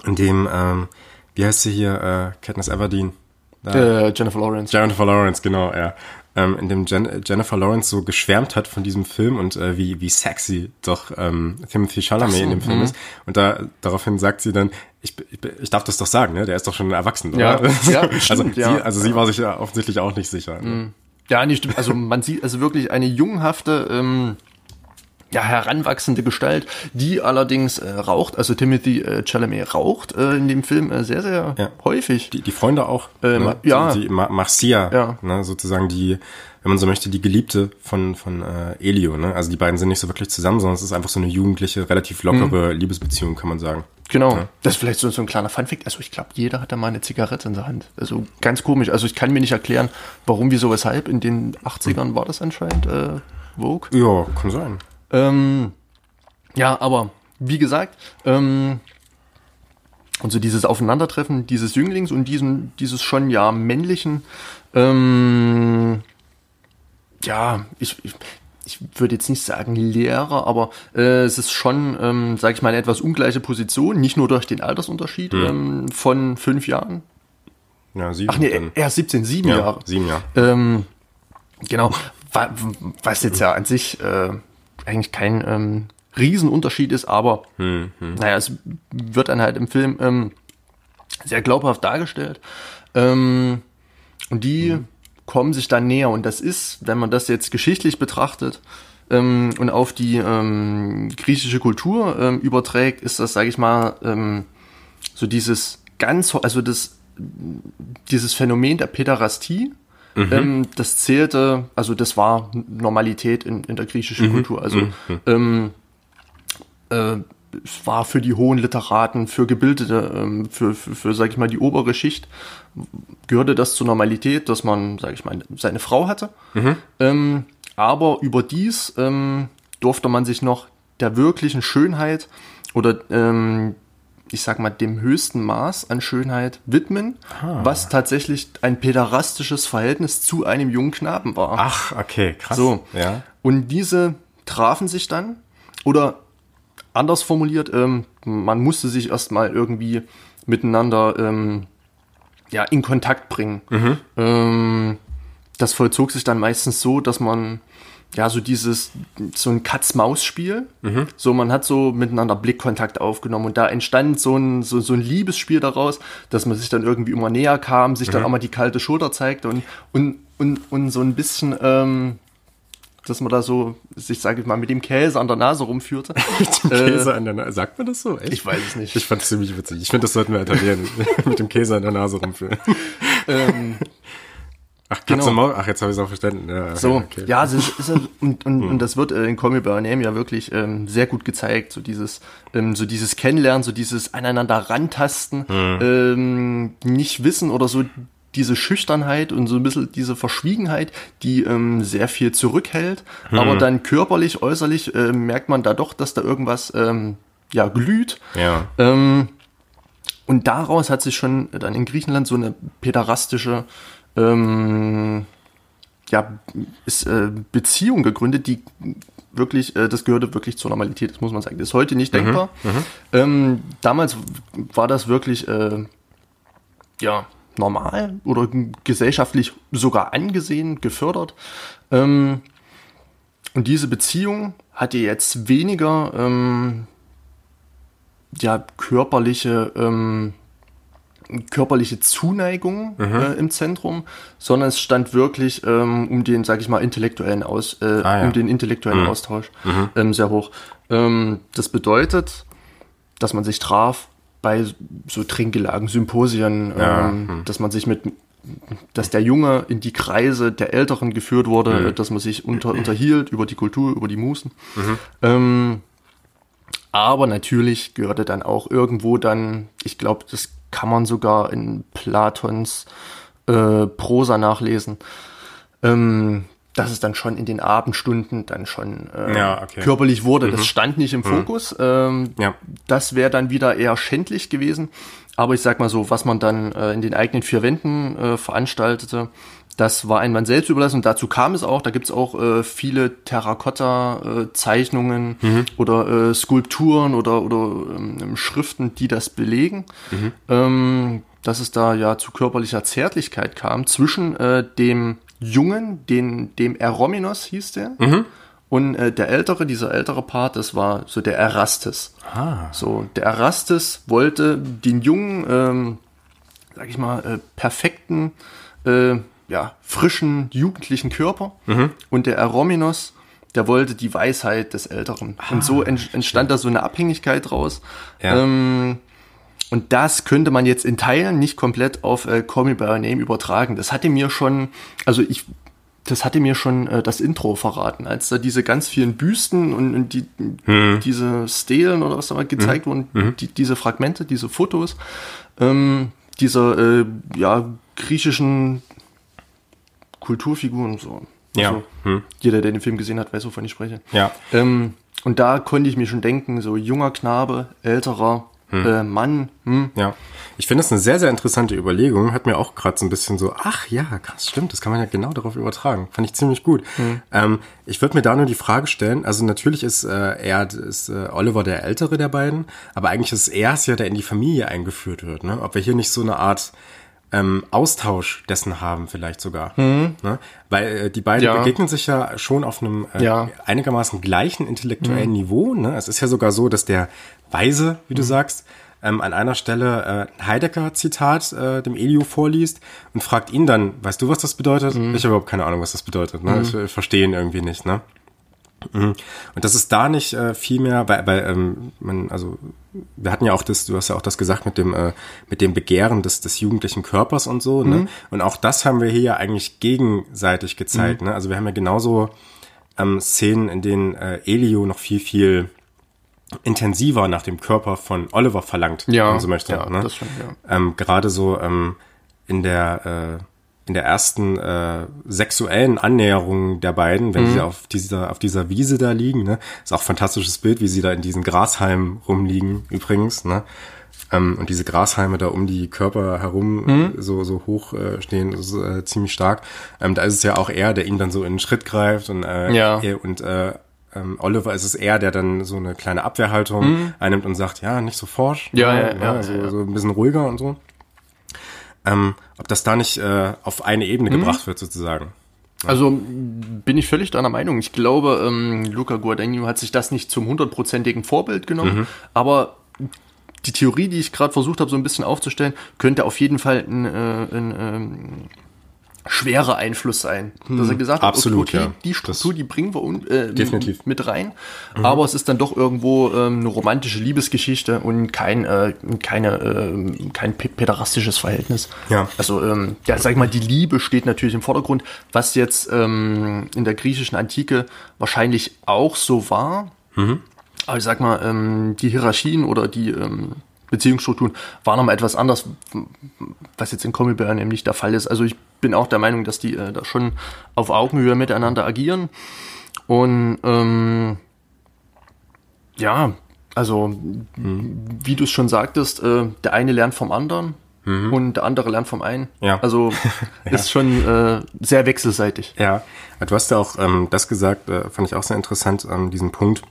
in dem, ähm, wie heißt sie hier, äh, Katniss Everdeen? Äh, Jennifer Lawrence. Jennifer Lawrence, genau, ja ähm, in dem Jen Jennifer Lawrence so geschwärmt hat von diesem Film und äh, wie, wie sexy doch ähm, Timothy Chalamet so, in dem Film mh. ist. Und da daraufhin sagt sie dann, ich, ich, ich darf das doch sagen, ne? Der ist doch schon erwachsen, oder? Ja, also, stimmt, sie, ja. also sie war sich ja offensichtlich auch nicht sicher. Ne? Mhm. Ja, nicht stimmt. Also man sieht also wirklich eine junghafte ähm, ja, heranwachsende Gestalt, die allerdings äh, raucht, also Timothy äh, Chalamet raucht äh, in dem Film äh, sehr, sehr ja. häufig. Die, die Freunde auch. Äh, ne? Ja. Die, die Marcia, ja. ne? sozusagen die, wenn man so möchte, die Geliebte von, von äh, Elio. Ne? Also die beiden sind nicht so wirklich zusammen, sondern es ist einfach so eine jugendliche, relativ lockere mhm. Liebesbeziehung, kann man sagen. Genau. Ja. Das ist vielleicht so, so ein kleiner Funfact. Also ich glaube, jeder hat da mal eine Zigarette in der Hand. Also ganz komisch. Also ich kann mir nicht erklären, warum, wieso, weshalb. In den 80ern mhm. war das anscheinend äh, Vogue. Ja, kann sein. Ähm, ja, aber wie gesagt, ähm, und so dieses Aufeinandertreffen dieses Jünglings und diesen, dieses schon ja männlichen, ähm, ja, ich, ich, ich würde jetzt nicht sagen Lehrer, aber äh, es ist schon, ähm, sage ich mal, eine etwas ungleiche Position, nicht nur durch den Altersunterschied mhm. ähm, von fünf Jahren. Ja, sieben. Ach nee, er ist 17, sieben ja, Jahre. Sieben Jahre. Ähm, genau, was jetzt ja an sich äh, eigentlich kein ähm, Riesenunterschied ist, aber hm, hm. naja, es wird dann halt im Film ähm, sehr glaubhaft dargestellt. Ähm, und die hm. kommen sich dann näher. Und das ist, wenn man das jetzt geschichtlich betrachtet ähm, und auf die ähm, griechische Kultur ähm, überträgt, ist das, sage ich mal, ähm, so dieses ganz, also das, dieses Phänomen der Päderastie, Mhm. Ähm, das zählte, also das war Normalität in, in der griechischen mhm. Kultur. Also mhm. ähm, äh, es war für die hohen Literaten, für Gebildete, ähm, für, für, für, sag ich mal, die obere Schicht, gehörte das zur Normalität, dass man, sag ich mal, seine Frau hatte. Mhm. Ähm, aber überdies ähm, durfte man sich noch der wirklichen Schönheit oder ähm, ich sag mal, dem höchsten Maß an Schönheit widmen, ah. was tatsächlich ein päderastisches Verhältnis zu einem jungen Knaben war. Ach, okay, krass. So. Ja. Und diese trafen sich dann oder anders formuliert, ähm, man musste sich erstmal irgendwie miteinander ähm, ja, in Kontakt bringen. Mhm. Ähm, das vollzog sich dann meistens so, dass man ja so dieses so ein Katz-Maus-Spiel, mhm. so man hat so miteinander Blickkontakt aufgenommen und da entstand so ein so, so ein Liebesspiel daraus, dass man sich dann irgendwie immer näher kam, sich mhm. dann auch mal die kalte Schulter zeigte und und und, und so ein bisschen ähm, dass man da so, ich sage mal, mit dem Käse an der Nase rumführte. mit dem Käse äh, an der Nase? Sagt man das so? Echt? Ich weiß es nicht. Ich fand es ziemlich witzig. Ich finde, das sollten wir etablieren. mit dem Käse an der Nase rumführen. ähm, Ach, genau. Maus, ach, jetzt habe ich es auch verstanden. Ja, so, okay. ja, es ist, ist, und, und, hm. und das wird äh, in Call Me By Name ja wirklich ähm, sehr gut gezeigt. So dieses, ähm, so dieses Kennenlernen, so dieses aneinander rantasten, hm. ähm, nicht wissen oder so diese Schüchternheit und so ein bisschen diese Verschwiegenheit, die ähm, sehr viel zurückhält. Hm. Aber dann körperlich, äußerlich äh, merkt man da doch, dass da irgendwas ähm, ja glüht. Ja. Ähm, und daraus hat sich schon dann in Griechenland so eine päderastische ähm, ja, ist, äh, Beziehung gegründet, die wirklich, äh, das gehörte wirklich zur Normalität, das muss man sagen. Das ist heute nicht mhm, denkbar. Mhm, ähm, damals war das wirklich, äh, ja, normal oder gesellschaftlich sogar angesehen, gefördert. Ähm, und diese Beziehung hatte jetzt weniger ähm, ja, körperliche, ähm, körperliche Zuneigung mhm. äh, im Zentrum, sondern es stand wirklich ähm, um den, sag ich mal, intellektuellen Aus, äh, ah, ja. um den intellektuellen mhm. Austausch mhm. Ähm, sehr hoch. Ähm, das bedeutet, dass man sich traf, bei so Trinkgelagen, Symposien, ja. ähm, hm. dass man sich mit, dass der Junge in die Kreise der Älteren geführt wurde, mhm. dass man sich unter, unterhielt über die Kultur, über die Musen. Mhm. Ähm, aber natürlich gehörte dann auch irgendwo dann, ich glaube, das kann man sogar in Platons äh, Prosa nachlesen, ähm, dass es dann schon in den Abendstunden dann schon äh, ja, okay. körperlich wurde. Mhm. Das stand nicht im mhm. Fokus. Ähm, ja. Das wäre dann wieder eher schändlich gewesen. Aber ich sag mal so, was man dann äh, in den eigenen vier Wänden äh, veranstaltete, das war ein Mann selbst überlassen und dazu kam es auch. Da gibt's auch äh, viele Terrakotta-Zeichnungen mhm. oder äh, Skulpturen oder, oder ähm, Schriften, die das belegen. Mhm. Ähm, dass es da ja zu körperlicher Zärtlichkeit kam zwischen äh, dem Jungen, den, dem Erominos hieß der. Mhm. Und äh, der ältere, dieser ältere Part, das war so der Erastes. Ah. So, der Erastes wollte den jungen, ähm, sag ich mal, äh, perfekten, äh, ja, frischen, jugendlichen Körper. Mhm. Und der Erominos, der wollte die Weisheit des Älteren. Ah, und so entstand da so eine Abhängigkeit draus. Ja. Ähm, und das könnte man jetzt in Teilen nicht komplett auf äh, Call Me By Your Name übertragen. Das hatte mir schon, also ich, das hatte mir schon äh, das Intro verraten, als da diese ganz vielen Büsten und, und die, hm. diese Stelen oder was da mal gezeigt hm. wurden, die, diese Fragmente, diese Fotos, ähm, dieser äh, ja, griechischen Kulturfiguren so. Ja. Also, hm. Jeder, der den Film gesehen hat, weiß, wovon ich spreche. Ja. Ähm, und da konnte ich mir schon denken, so junger Knabe, älterer, hm. Äh, Mann. Hm. Ja, ich finde das eine sehr, sehr interessante Überlegung. Hat mir auch gerade so ein bisschen so, ach ja, krass, stimmt, das kann man ja genau darauf übertragen. Fand ich ziemlich gut. Hm. Ähm, ich würde mir da nur die Frage stellen, also natürlich ist äh, er, ist äh, Oliver der Ältere der beiden, aber eigentlich ist er es ja, der in die Familie eingeführt wird. Ne? Ob wir hier nicht so eine Art ähm, Austausch dessen haben, vielleicht sogar. Mhm. Ne? Weil äh, die beiden ja. begegnen sich ja schon auf einem äh, ja. einigermaßen gleichen intellektuellen mhm. Niveau. Ne? Es ist ja sogar so, dass der Weise, wie du mhm. sagst, ähm, an einer Stelle äh, Heidegger-Zitat äh, dem Elio vorliest und fragt ihn dann, weißt du, was das bedeutet? Mhm. Ich habe überhaupt keine Ahnung, was das bedeutet. Ne? Mhm. Ich, ich verstehe ihn irgendwie nicht. Ne? Mhm. Und das ist da nicht äh, viel mehr, weil, weil ähm, man, also wir hatten ja auch das, du hast ja auch das gesagt mit dem, äh, mit dem Begehren des, des jugendlichen Körpers und so, ne? mhm. ne? Und auch das haben wir hier ja eigentlich gegenseitig gezeigt, mhm. ne? Also wir haben ja genauso ähm, Szenen, in denen äh, Elio noch viel, viel intensiver nach dem Körper von Oliver verlangt, ja, wenn man so möchte. Ja, ne? das schon, ja. Ähm, Gerade so ähm, in der äh, in der ersten äh, sexuellen Annäherung der beiden, wenn Mhm. sie auf dieser, auf dieser Wiese da liegen, ne? Ist auch ein fantastisches Bild, wie sie da in diesen Grashalmen rumliegen, übrigens, ne? Ähm, und diese Grashalme da um die Körper herum Mhm. so, so hoch äh, stehen, ist äh, ziemlich stark. Ähm, da ist es ja auch er, der ihn dann so in den Schritt greift und, äh, Ja. er, und äh, ähm, Oliver ist es er, der dann so eine kleine Abwehrhaltung einnimmt und sagt, ja, nicht so forsch, Mhm. Ja, ne? ja, ja, so, ja, ja. so ein bisschen ruhiger und so. Ähm, ob das da nicht äh, auf eine Ebene Mhm. gebracht wird, sozusagen. Also bin ich völlig deiner Meinung. Ich glaube, ähm, Luca Guadagnino hat sich das nicht zum hundertprozentigen Vorbild genommen, aber die Theorie, die ich gerade versucht habe, so ein bisschen aufzustellen, könnte auf jeden Fall ein, äh, ein ähm, schwerer Einfluss sein. Dass er gesagt hat, absolut, okay, ja. die Struktur, die bringen wir un, äh, Definitiv. mit rein, aber es ist dann doch irgendwo ähm, eine romantische Liebesgeschichte und kein, äh, keine, äh, kein pe- päderastisches Verhältnis. Ja. Also, ähm, ja, sag ich mal, die Liebe steht natürlich im Vordergrund, was jetzt ähm, in der griechischen Antike wahrscheinlich auch so war. Aber ich sag mal, ähm, die Hierarchien oder die ähm, Beziehungsstrukturen waren nochmal etwas anders, was jetzt in Comic Bear nämlich der Fall ist. Also ich bin auch der Meinung, dass die äh, da schon auf Augenhöhe miteinander agieren. Und ähm, ja, also wie du es schon sagtest, äh, der eine lernt vom anderen und der andere lernt vom einen. Ja. Also ist schon äh, sehr wechselseitig. Ja, du hast ja auch ähm, das gesagt, äh, fand ich auch sehr interessant, ähm, diesen Punkt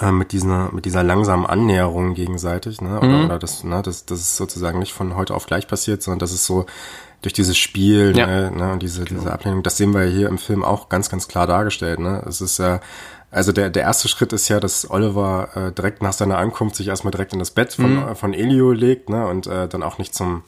äh, mit dieser mit dieser langsamen Annäherung gegenseitig, ne? Oder, Mhm. oder das, ne, das, das ist sozusagen nicht von heute auf gleich passiert, sondern das ist so durch dieses Spiel Ja. ne, ne, und diese, diese Ablehnung, das sehen wir hier im Film auch ganz, ganz klar dargestellt. Ne? Es ist ja, also der, der erste Schritt ist ja, dass Oliver äh, direkt nach seiner Ankunft sich erstmal direkt in das Bett von, Mhm. äh, von Elio legt ne? und äh, dann auch nicht zum,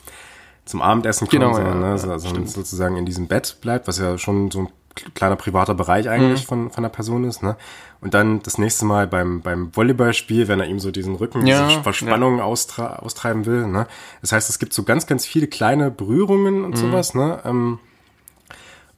zum Abendessen kommt, Genau, sondern, ja, ne, ja, so- sondern stimmt. sozusagen in diesem Bett bleibt, was ja schon so ein kleiner privater Bereich eigentlich Mhm. von, von der Person ist. Ne? Und dann das nächste Mal beim, beim Volleyballspiel, wenn er ihm so diesen Rücken, Ja, diese Verspannung austra austreiben will. Ne? Das heißt, es gibt so ganz, ganz viele kleine Berührungen Mhm. und sowas. Ne? Ähm,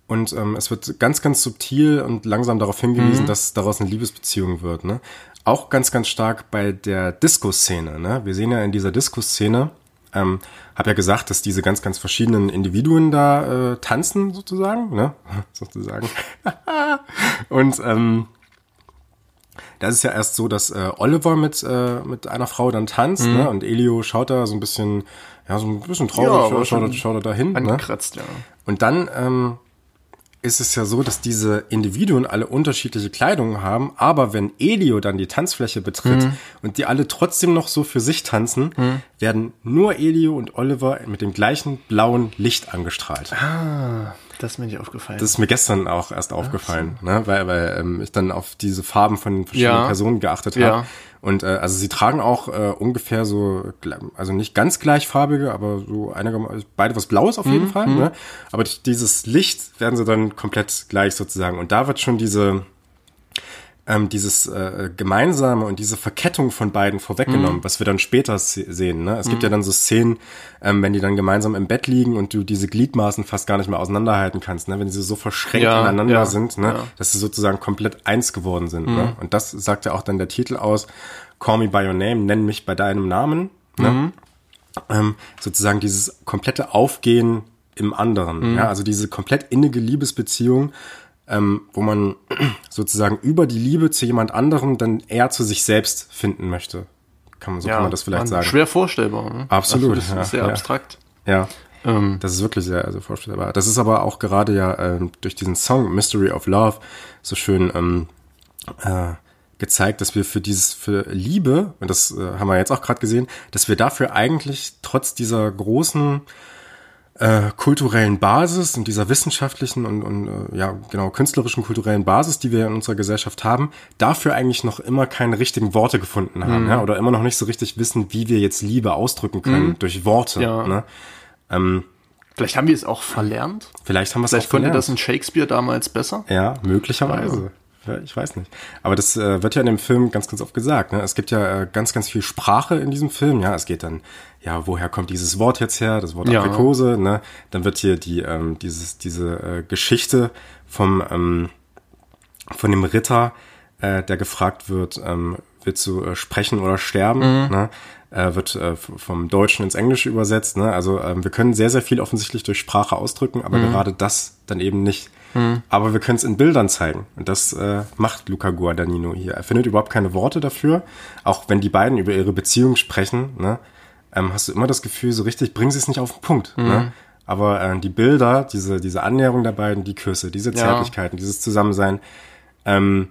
und ähm, es wird ganz, ganz subtil und langsam darauf hingewiesen, dass daraus eine Liebesbeziehung wird. Ne? Auch ganz, ganz stark bei der Disco-Szene. Ne? Wir sehen ja in dieser Disco-Szene, ähm, habe ja gesagt, dass diese ganz, ganz verschiedenen Individuen da äh, tanzen, sozusagen. Ne? sozusagen. und ähm, das ist ja erst so, dass äh, Oliver mit, äh, mit einer Frau dann tanzt, Mhm. ne? Und Elio schaut da so ein bisschen, ja, so ein bisschen traurig, Ja, schaut, schaut, er da hin, ne? Angekratzt, ja. Und dann ähm, ist es ja so, dass diese Individuen alle unterschiedliche Kleidung haben, aber wenn Elio dann die Tanzfläche betritt Mhm. und die alle trotzdem noch so für sich tanzen, werden nur Elio und Oliver mit dem gleichen blauen Licht angestrahlt. Das ist mir nicht aufgefallen. Das ist mir gestern auch erst aufgefallen, ne? weil, weil ähm, ich dann auf diese Farben von den verschiedenen Ja. Personen geachtet habe. Ja. Und äh, also sie tragen auch äh, ungefähr so, also nicht ganz gleichfarbige, aber so einigermaßen, beide was Blaues auf Mhm, jeden Fall. Ne? Aber dieses Licht werden sie dann komplett gleich sozusagen. Und da wird schon diese ähm, dieses äh, gemeinsame und diese Verkettung von beiden vorweggenommen, Mhm. was wir dann später se sehen. Ne? Es gibt ja dann so Szenen, ähm, wenn die dann gemeinsam im Bett liegen und du diese Gliedmaßen fast gar nicht mehr auseinanderhalten kannst, ne? wenn sie so verschränkt Ja, ineinander ja, sind, ne? ja. Mhm. dass sie sozusagen komplett eins geworden sind. Ne? Und das sagt ja auch dann der Titel aus, Call me by your name, nenn mich bei deinem Namen. Ne? Mhm. ähm, sozusagen dieses komplette Aufgehen im anderen. Mhm. Ja, also diese komplett innige Liebesbeziehung, ähm, wo man sozusagen über die Liebe zu jemand anderem dann eher zu sich selbst finden möchte. Kann man, so kann man das vielleicht man- sagen. Schwer vorstellbar. Ne? Absolut, Also das ja, ist sehr ja. abstrakt. Ja. Ähm, Das ist wirklich sehr also vorstellbar. Das ist aber auch gerade ja ähm, durch diesen Song Mystery of Love so schön ähm, äh, gezeigt, dass wir für dieses für Liebe und das äh, haben wir jetzt auch gerade gesehen, dass wir dafür eigentlich trotz dieser großen äh, kulturellen Basis und dieser wissenschaftlichen und, und äh, ja genau künstlerischen kulturellen Basis, die wir in unserer Gesellschaft haben, dafür eigentlich noch immer keine richtigen Worte gefunden haben, Mhm. ja, oder immer noch nicht so richtig wissen, wie wir jetzt Liebe ausdrücken können durch Worte. Ja. Ne? Ähm, vielleicht haben wir es auch verlernt. Vielleicht haben wir es Vielleicht auch konnte gelernt. das ein Shakespeare damals besser. Ja, möglicherweise. Ich weiß nicht. Aber das äh, wird ja in dem Film ganz, ganz oft gesagt. Ne? Es gibt ja äh, ganz, ganz viel Sprache in diesem Film. Ja, es geht dann, ja, woher kommt dieses Wort jetzt her? Das Wort Ja. Aprikose. Ne? Dann wird hier die, ähm, dieses, diese äh, Geschichte vom, ähm, von dem Ritter, äh, der gefragt wird, ähm, willst du äh, sprechen oder sterben? Mhm. Ne? Äh, wird äh, vom Deutschen ins Englische übersetzt. Ne? Also ähm, wir können sehr, sehr viel offensichtlich durch Sprache ausdrücken, aber mhm. gerade das dann eben nicht. Mhm. Aber wir können es in Bildern zeigen. Und das äh, macht Luca Guadagnino hier. Er findet überhaupt keine Worte dafür. Auch wenn die beiden über ihre Beziehung sprechen, ne, ähm, hast du immer das Gefühl, so richtig bringen sie es nicht auf den Punkt. Ne? Mhm. Ne? Aber äh, die Bilder, diese, diese Annäherung der beiden, die Küsse, diese Zärtlichkeiten, ja. dieses Zusammensein, ähm,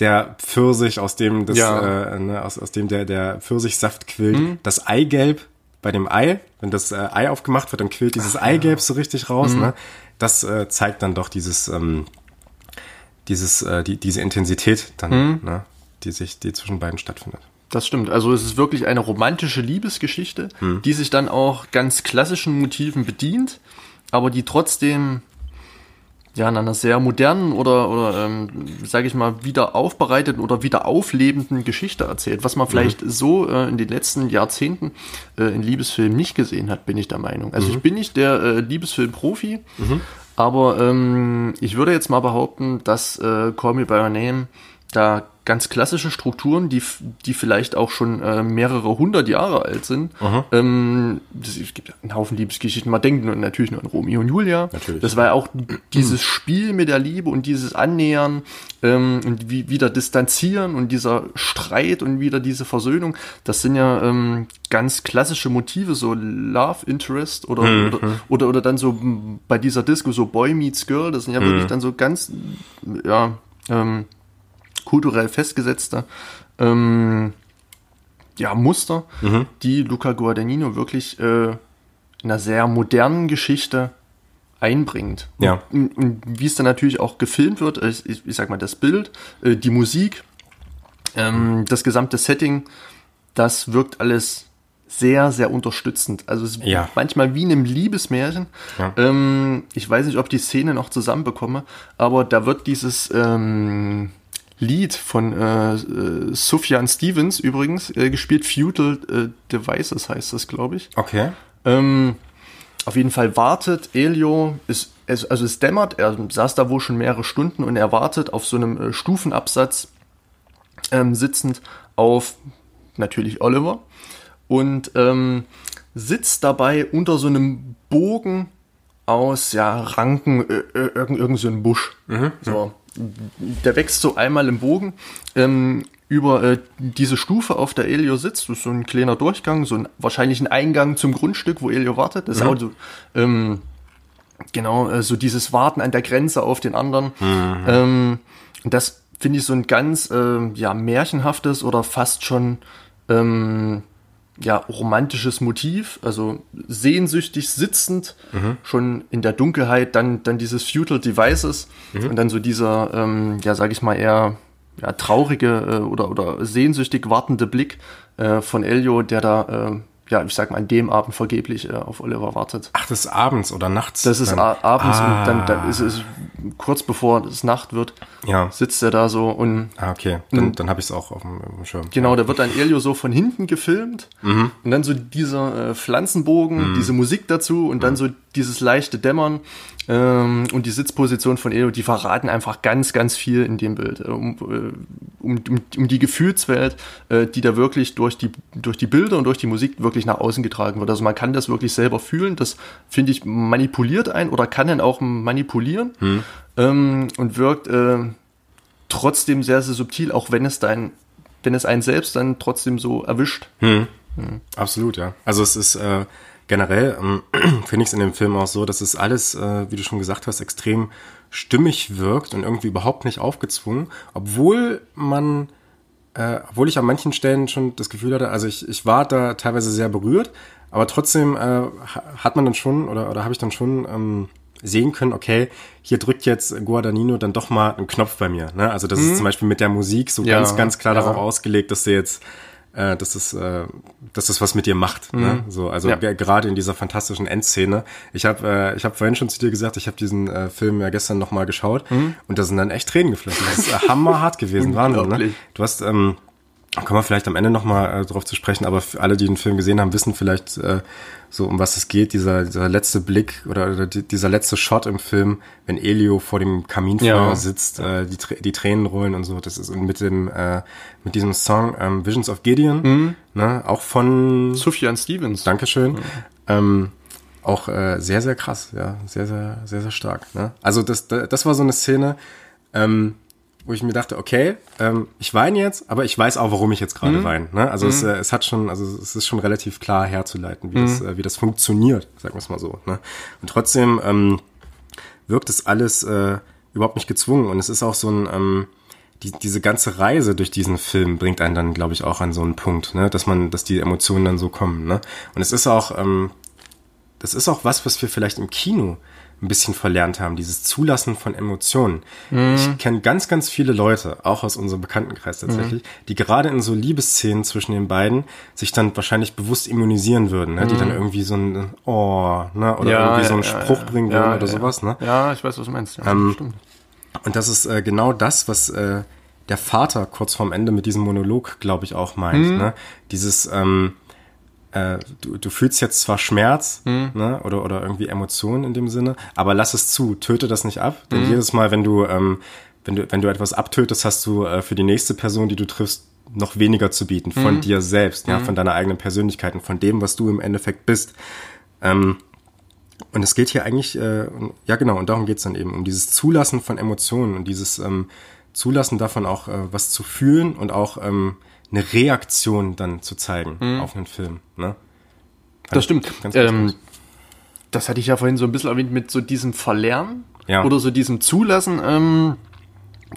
der Pfirsich, aus dem das, ja. äh, ne, aus, aus dem der, der Pfirsichsaft quillt, mhm. das Eigelb bei dem Ei, wenn das äh, Ei aufgemacht wird, dann quillt dieses Ach, Eigelb ja. so richtig raus. Mhm. Ne? Das äh, zeigt dann doch dieses, ähm, dieses, äh, die, diese Intensität dann, mhm. ne? die sich, die zwischen beiden stattfindet. Das stimmt. Also es ist wirklich eine romantische Liebesgeschichte, hm. die sich dann auch ganz klassischen Motiven bedient, aber die trotzdem ja in einer sehr modernen oder oder ähm, sage ich mal wieder aufbereiteten oder wieder auflebenden Geschichte erzählt, was man mhm. vielleicht mhm. so äh, in den letzten Jahrzehnten äh, in Liebesfilmen nicht gesehen hat, bin ich der Meinung. Also mhm. ich bin nicht der äh, Liebesfilm-Profi, mhm. aber ähm, ich würde jetzt mal behaupten, dass äh, Call Me by Your Name da ganz klassische Strukturen, die, die vielleicht auch schon äh, mehrere hundert Jahre alt sind. Ähm, das, es gibt einen Haufen Liebesgeschichten. Man denkt natürlich nur an Romeo und Julia. Natürlich. Das war ja auch dieses Spiel mit der Liebe und dieses Annähern ähm, und wie, wieder Distanzieren und dieser Streit und wieder diese Versöhnung. Das sind ja ähm, ganz klassische Motive, so Love Interest oder, mhm. oder, oder, oder dann so bei dieser Disco so Boy meets Girl. Das sind ja mhm. wirklich dann so ganz, ja, ähm, kulturell festgesetzte ähm, ja, Muster, mhm. die Luca Guadagnino wirklich äh, in einer sehr modernen Geschichte einbringt. Ja. Und, und wie es dann natürlich auch gefilmt wird, ich, ich, ich sag mal, das Bild, äh, die Musik, ähm, das gesamte Setting, das wirkt alles sehr, sehr unterstützend. Also es ist ja. manchmal wie in einem Liebesmärchen. Ja. Ähm, ich weiß nicht, ob die Szene noch zusammenbekomme, aber da wird dieses ähm, Lied von äh, äh, Sufjan Stevens übrigens äh, gespielt. Feudal äh, Devices heißt das, glaube ich. Okay. Ähm, auf jeden Fall wartet Elio, ist, also es dämmert, er saß da wohl schon mehrere Stunden und er wartet auf so einem äh, Stufenabsatz ähm, sitzend auf natürlich Oliver und ähm, sitzt dabei unter so einem Bogen aus ja Ranken, äh, äh irgend, irgend so ein Busch. Mhm. So der wächst so einmal im Bogen ähm, über äh, diese Stufe, auf der Elio sitzt. Das ist so ein kleiner Durchgang, so ein wahrscheinlich ein Eingang zum Grundstück, wo Elio wartet. Das mhm. Auto, ähm, genau, äh, so dieses Warten an der Grenze auf den anderen. Mhm. Ähm, das finde ich so ein ganz äh, ja märchenhaftes oder fast schon ähm, ja, romantisches Motiv, also sehnsüchtig sitzend, mhm. schon in der Dunkelheit, dann, dann dieses Feudal Devices mhm. und dann so dieser, ähm, ja, sag ich mal, eher ja, traurige äh, oder, oder sehnsüchtig wartende Blick äh, von Elio, der da äh, ja, ich sag mal, an dem Abend vergeblich äh, auf Oliver wartet. Ach, das ist abends oder nachts? Das ist abends ah. und dann, dann ist es kurz bevor es Nacht wird, ja. sitzt er da so und. Ah, okay. Dann, dann habe ich es auch auf dem, auf dem, Schirm. Genau, da wird dann Elio so von hinten gefilmt mhm. und dann so dieser äh, Pflanzenbogen, mhm. diese Musik dazu und mhm. dann so dieses leichte Dämmern ähm, und die Sitzposition von Edo, die verraten einfach ganz, ganz viel in dem Bild. Äh, um, äh, um, um, um die Gefühlswelt, äh, die da wirklich durch die, durch die Bilder und durch die Musik wirklich nach außen getragen wird. Also man kann das wirklich selber fühlen. Das, finde ich, manipuliert ein oder kann dann auch manipulieren hm. ähm, und wirkt äh, trotzdem sehr, sehr subtil, auch wenn es dein, wenn es einen selbst dann trotzdem so erwischt. Hm. Hm. Absolut, ja. Also es ist äh, generell ähm, finde ich es in dem Film auch so, dass es alles, äh, wie du schon gesagt hast, extrem stimmig wirkt und irgendwie überhaupt nicht aufgezwungen, obwohl man, äh, obwohl ich an manchen Stellen schon das Gefühl hatte, also ich, ich war da teilweise sehr berührt, aber trotzdem äh, hat man dann schon oder, oder habe ich dann schon ähm, sehen können, okay, hier drückt jetzt Guadagnino dann doch mal einen Knopf bei mir. Ne? Also das mhm. ist zum Beispiel mit der Musik so ja, ganz, ganz klar ja. darauf ausgelegt, dass du jetzt äh, dass das, äh, dass das was mit dir macht. Ne? Mhm. Ne? So, also ja. gerade in dieser fantastischen Endszene. Ich habe, äh, ich habe vorhin schon zu dir gesagt, ich habe diesen äh, Film ja gestern noch mal geschaut mhm. und da sind dann echt Tränen geflossen. Das ist hammerhart gewesen, Wahnsinn. Ne? Du hast ähm, Kommen wir vielleicht am Ende nochmal äh, drauf zu sprechen, aber für alle, die den Film gesehen haben, wissen vielleicht äh, so, um was es geht, dieser, dieser letzte Blick oder, oder die, dieser letzte Shot im Film, wenn Elio vor dem Kaminfeuer Ja. sitzt, äh, die, die Tränen rollen und so. Das ist und mit dem äh, mit diesem Song ähm, Visions of Gideon, ne, auch von Sufjan Stevens. Dankeschön. Ähm, auch äh, sehr, sehr krass, ja, sehr, sehr, sehr, sehr stark. Ne? Also das, das war so eine Szene, ähm, wo ich mir dachte, okay, ähm, ich weine jetzt, aber ich weiß auch, warum ich jetzt gerade weine. Ne? Also es, äh, es hat schon, also es ist schon relativ klar herzuleiten, wie, das, äh, wie das funktioniert, sagen wir es mal so. Ne? Und trotzdem ähm, wirkt es alles äh, überhaupt nicht gezwungen und es ist auch so ein ähm, die, diese ganze Reise durch diesen Film bringt einen dann, glaube ich, auch an so einen Punkt, ne, dass man, dass die Emotionen dann so kommen, ne. Und es ist auch, ähm, das ist auch was, was wir vielleicht im Kino ein bisschen verlernt haben, dieses Zulassen von Emotionen. Ich kenne ganz, ganz viele Leute, auch aus unserem Bekanntenkreis tatsächlich, die gerade in so Liebesszenen zwischen den beiden sich dann wahrscheinlich bewusst immunisieren würden, ne? die dann irgendwie so ein Oh, ne? oder irgendwie so einen Spruch bringen würden oder sowas. Ne? Ja, ich weiß, was du meinst. Ja, Ähm, stimmt. Und das ist äh, genau das, was äh, der Vater kurz vorm Ende mit diesem Monolog, glaube ich, auch meint. Ne? Dieses, ähm, äh, du, du fühlst jetzt zwar Schmerz ne? oder, oder irgendwie Emotionen in dem Sinne, aber lass es zu, töte das nicht ab. Denn jedes Mal, wenn du, ähm, wenn du, wenn du etwas abtötest, hast du äh, für die nächste Person, die du triffst, noch weniger zu bieten von dir selbst, ja, von deiner eigenen Persönlichkeit und von dem, was du im Endeffekt bist. Ähm, und es geht hier eigentlich, äh, ja genau, und darum geht's dann eben, um dieses Zulassen von Emotionen und dieses ähm, Zulassen davon auch äh, was zu fühlen und auch ähm, eine Reaktion dann zu zeigen auf einen Film. Ne? Das stimmt. Ganz, ganz ähm, das hatte ich ja vorhin so ein bisschen erwähnt mit so diesem Verlernen Ja. oder so diesem Zulassen ähm,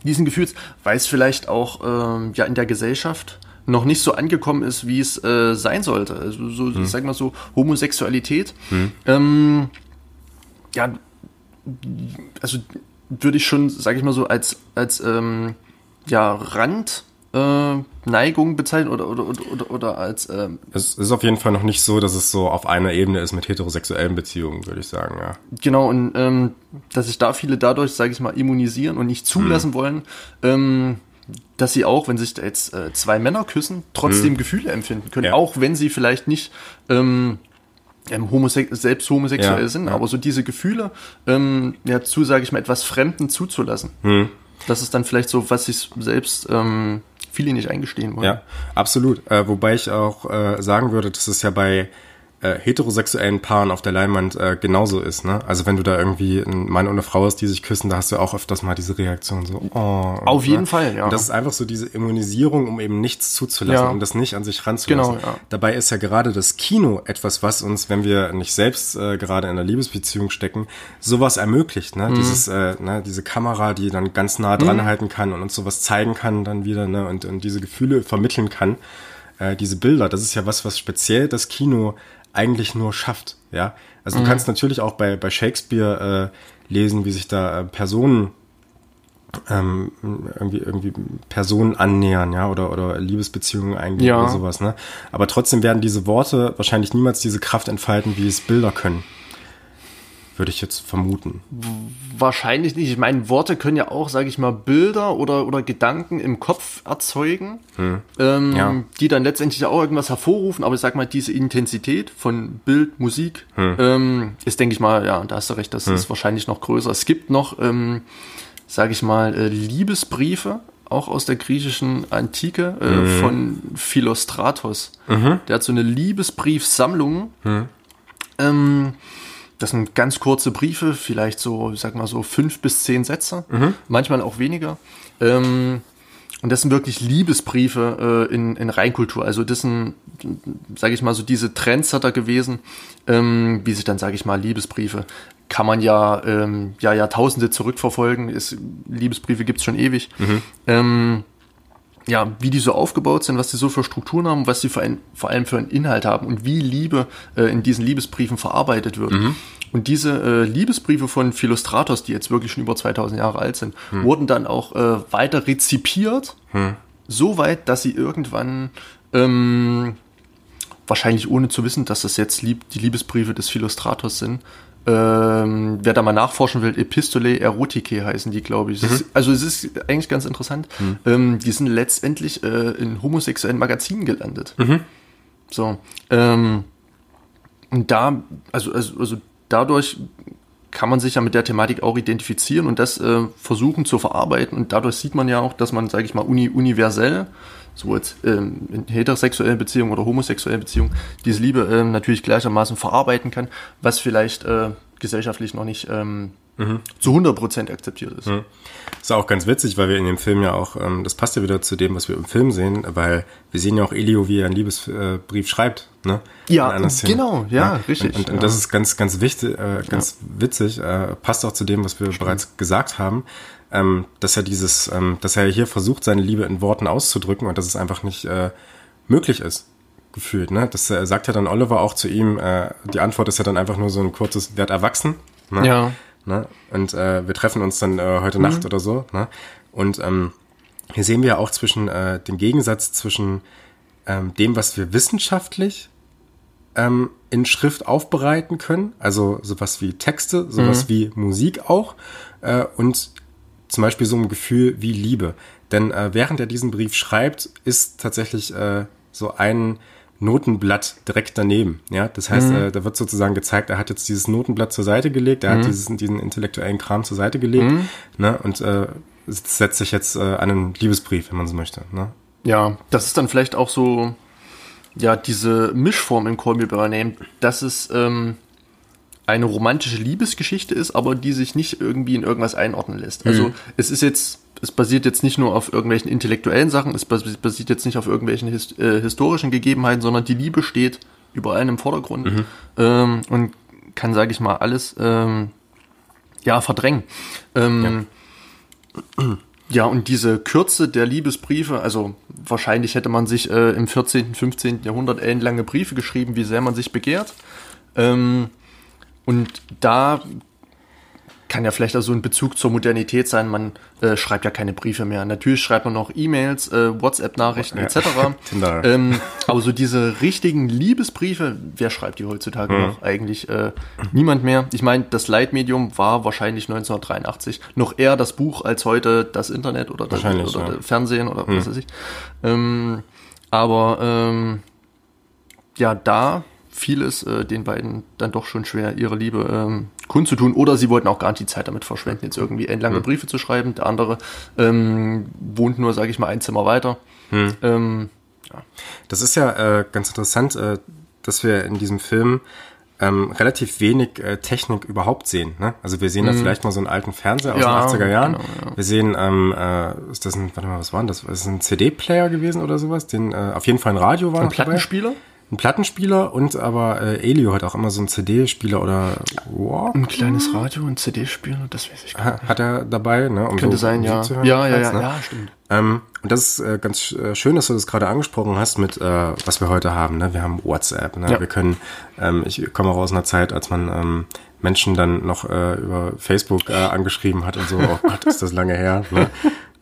diesen Gefühls, weil es vielleicht auch ähm, ja in der Gesellschaft noch nicht so angekommen ist, wie es äh, sein sollte. Also so, Hm. ich sag mal so, Homosexualität. Ähm, ja, also würde ich schon, sage ich mal so, als, als ähm, ja, Rand äh, Neigung bezeichnen oder, oder, oder, oder, als ähm, Es ist auf jeden Fall noch nicht so, dass es so auf einer Ebene ist mit heterosexuellen Beziehungen, würde ich sagen, ja. Genau, und ähm, dass sich da viele dadurch, sage ich mal, immunisieren und nicht zulassen wollen, ähm, dass sie auch, wenn sich jetzt äh, zwei Männer küssen, trotzdem Gefühle empfinden können, Ja. auch wenn sie vielleicht nicht ähm, ähm, homose selbst homosexuell Ja, sind, ja. aber so diese Gefühle ähm, ja, zu, sage ich mal, etwas Fremden zuzulassen. Das ist dann vielleicht so, was sich selbst ähm, viele nicht eingestehen wollen. Ja, absolut. Äh, wobei ich auch äh, sagen würde, dass es ja bei äh, heterosexuellen Paaren auf der Leinwand äh, genauso ist. Ne? Also wenn du da irgendwie ein Mann und eine Frau hast, die sich küssen, da hast du auch öfters mal diese Reaktion so, oh. Auf jeden ne? Fall, ja. Und das ist einfach so diese Immunisierung, um eben nichts zuzulassen, Ja. um das nicht an sich ranzulassen. Genau, ja. Dabei ist ja gerade das Kino etwas, was uns, wenn wir nicht selbst äh, gerade in einer Liebesbeziehung stecken, sowas ermöglicht. Mhm. Ne? Dieses, äh, ne, diese Kamera, die dann ganz nah dran halten kann und uns sowas zeigen kann dann wieder ne? und, und diese Gefühle vermitteln kann. Äh, diese Bilder, das ist ja was, was speziell das Kino eigentlich nur schafft. Ja, Also Mhm. du kannst natürlich auch bei, bei Shakespeare äh, lesen, wie sich da äh, Personen ähm, irgendwie, irgendwie Personen annähern, ja, oder, oder Liebesbeziehungen eingehen Ja. oder sowas, ne? Aber trotzdem werden diese Worte wahrscheinlich niemals diese Kraft entfalten, wie es Bilder können. Würde ich jetzt vermuten. Wahrscheinlich nicht. Ich meine, Worte können ja auch, sage ich mal, Bilder oder, oder Gedanken im Kopf erzeugen, ähm, Ja. die dann letztendlich auch irgendwas hervorrufen. Aber ich sag mal, diese Intensität von Bild, Musik ähm, ist, denke ich mal, ja, da hast du recht, das ist wahrscheinlich noch größer. Es gibt noch, ähm, sage ich mal, äh, Liebesbriefe, auch aus der griechischen Antike, äh, von Philostratos. Der hat so eine Liebesbriefsammlung. Ähm, das sind ganz kurze Briefe, vielleicht so, ich sag mal so fünf bis zehn Sätze, manchmal auch weniger. Ähm, und das sind wirklich Liebesbriefe äh, in, in Reinkultur. Also das sind, sage ich mal, so diese Trendsetter gewesen, ähm, wie sich dann, sage ich mal, Liebesbriefe kann man ja, ähm, ja Jahrtausende zurückverfolgen. Ist, Liebesbriefe gibt's schon ewig. Ähm, ja, wie die so aufgebaut sind, was die so für Strukturen haben, was sie für ein, vor allem für einen Inhalt haben und wie Liebe äh, in diesen Liebesbriefen verarbeitet wird. Und diese äh, Liebesbriefe von Philostratos, die jetzt wirklich schon über 2000 Jahre alt sind, wurden dann auch äh, weiter rezipiert, so weit, dass sie irgendwann ähm, wahrscheinlich ohne zu wissen, dass das jetzt lieb, die Liebesbriefe des Philostratos sind, Ähm, wer da mal nachforschen will, Epistolae Eroticae heißen die, glaube ich. Mhm. Ist, also es ist eigentlich ganz interessant. Mhm. Ähm, die sind letztendlich äh, in homosexuellen Magazinen gelandet. Mhm. So. Ähm, und da, also, also, also dadurch kann man sich ja mit der Thematik auch identifizieren und das äh, versuchen zu verarbeiten. Und dadurch sieht man ja auch, dass man, sage ich mal, uni universell, so jetzt ähm, in heterosexuellen Beziehungen oder homosexuellen Beziehungen, diese Liebe ähm, natürlich gleichermaßen verarbeiten kann, was vielleicht äh, gesellschaftlich noch nicht ähm, mhm. zu 100% akzeptiert ist. Mhm. Ist auch ganz witzig, weil wir in dem Film ja auch, ähm, das passt ja wieder zu dem, was wir im Film sehen, weil wir sehen ja auch Elio, wie er einen Liebesbrief schreibt, ne? Ja, genau, ja, ja, richtig. Und, und, ja. und, das ist ganz, ganz wichtig, äh, ganz ja. witzig, äh, passt auch zu dem, was wir bereits gesagt haben, ähm, dass er dieses, ähm, dass er hier versucht, seine Liebe in Worten auszudrücken und dass es einfach nicht äh, möglich ist gefühlt. Ne? Das äh, sagt ja dann Oliver auch zu ihm. Äh, die Antwort ist ja dann einfach nur so ein kurzes Werd erwachsen. Ne? Ja. Ne? Und äh, wir treffen uns dann äh, heute mhm. Nacht oder so. Ne? Und ähm, hier sehen wir ja auch zwischen äh, den Gegensatz zwischen ähm, dem, was wir wissenschaftlich ähm, in Schrift aufbereiten können, also sowas wie Texte, sowas mhm. wie Musik auch, äh, und zum Beispiel so ein Gefühl wie Liebe. Denn äh, während er diesen Brief schreibt, ist tatsächlich äh, so ein Notenblatt direkt daneben. Ja, das heißt, mhm. äh, da wird sozusagen gezeigt, er hat jetzt dieses Notenblatt zur Seite gelegt, er mhm. hat dieses, diesen intellektuellen Kram zur Seite gelegt, mhm. ne, und äh, setzt sich jetzt äh, an einen Liebesbrief, wenn man so möchte. Ne? Ja, das ist dann vielleicht auch so, ja, diese Mischform in Call Me By Name, dass es ähm, eine romantische Liebesgeschichte ist, aber die sich nicht irgendwie in irgendwas einordnen lässt. Also mhm. es ist jetzt es basiert jetzt nicht nur auf irgendwelchen intellektuellen Sachen, es basiert jetzt nicht auf irgendwelchen his äh, historischen Gegebenheiten, sondern die Liebe steht über allem im Vordergrund mhm. ähm, und kann, sage ich mal, alles ähm, ja verdrängen. Ähm, ja. ja. und diese Kürze der Liebesbriefe, also wahrscheinlich hätte man sich äh, im 14., 15. Jahrhundert ellenlange Briefe geschrieben, wie sehr man sich begehrt. Ähm, und da kann ja vielleicht auch so ein Bezug zur Modernität sein. Man äh, schreibt ja keine Briefe mehr. Natürlich schreibt man noch E-Mails, äh, WhatsApp-Nachrichten ja. etc. ähm, aber so diese richtigen Liebesbriefe, wer schreibt die heutzutage mhm. noch? Eigentlich äh, niemand mehr. Ich meine, das Leitmedium war wahrscheinlich 1983 noch eher das Buch als heute das Internet oder das oder ja. Fernsehen oder mhm. was weiß ich. Ähm, aber ähm, ja, da fiel es äh, den beiden dann doch schon schwer, ihre Liebe ähm, kundzutun. Oder sie wollten auch gar nicht die Zeit damit verschwenden, jetzt irgendwie endlange hm. Briefe zu schreiben. Der andere ähm, wohnt nur, sage ich mal, ein Zimmer weiter. Hm. Ähm, ja. Das ist ja äh, ganz interessant, äh, dass wir in diesem Film ähm, relativ wenig äh, Technik überhaupt sehen. Ne? Also wir sehen mhm. da vielleicht mal so einen alten Fernseher aus ja, den 80er Jahren. Genau, ja. Wir sehen, ähm, äh, ist das ein, warte mal, was war denn das? Ist das ein CD-Player gewesen oder sowas? Den, äh, auf jeden Fall ein Radio war. Ein Plattenspieler? Dabei ein Plattenspieler und aber äh, Elio hat auch immer so einen CD-Spieler oder Walk ein kleines Radio und CD-Spieler, das weiß ich gar nicht. Hat er dabei, ne? Um Könnte so sein, ja. Hören, ja, ja, ja, ne? ja, stimmt. Ähm, und das ist äh, ganz äh, schön, dass du das gerade angesprochen hast mit, äh, was wir heute haben. Ne? Wir haben WhatsApp. Ne? Ja. Wir können, ähm, ich komme auch aus einer Zeit, als man ähm, Menschen dann noch äh, über Facebook äh, angeschrieben hat und so. Oh Gott, ist das lange her. Ne?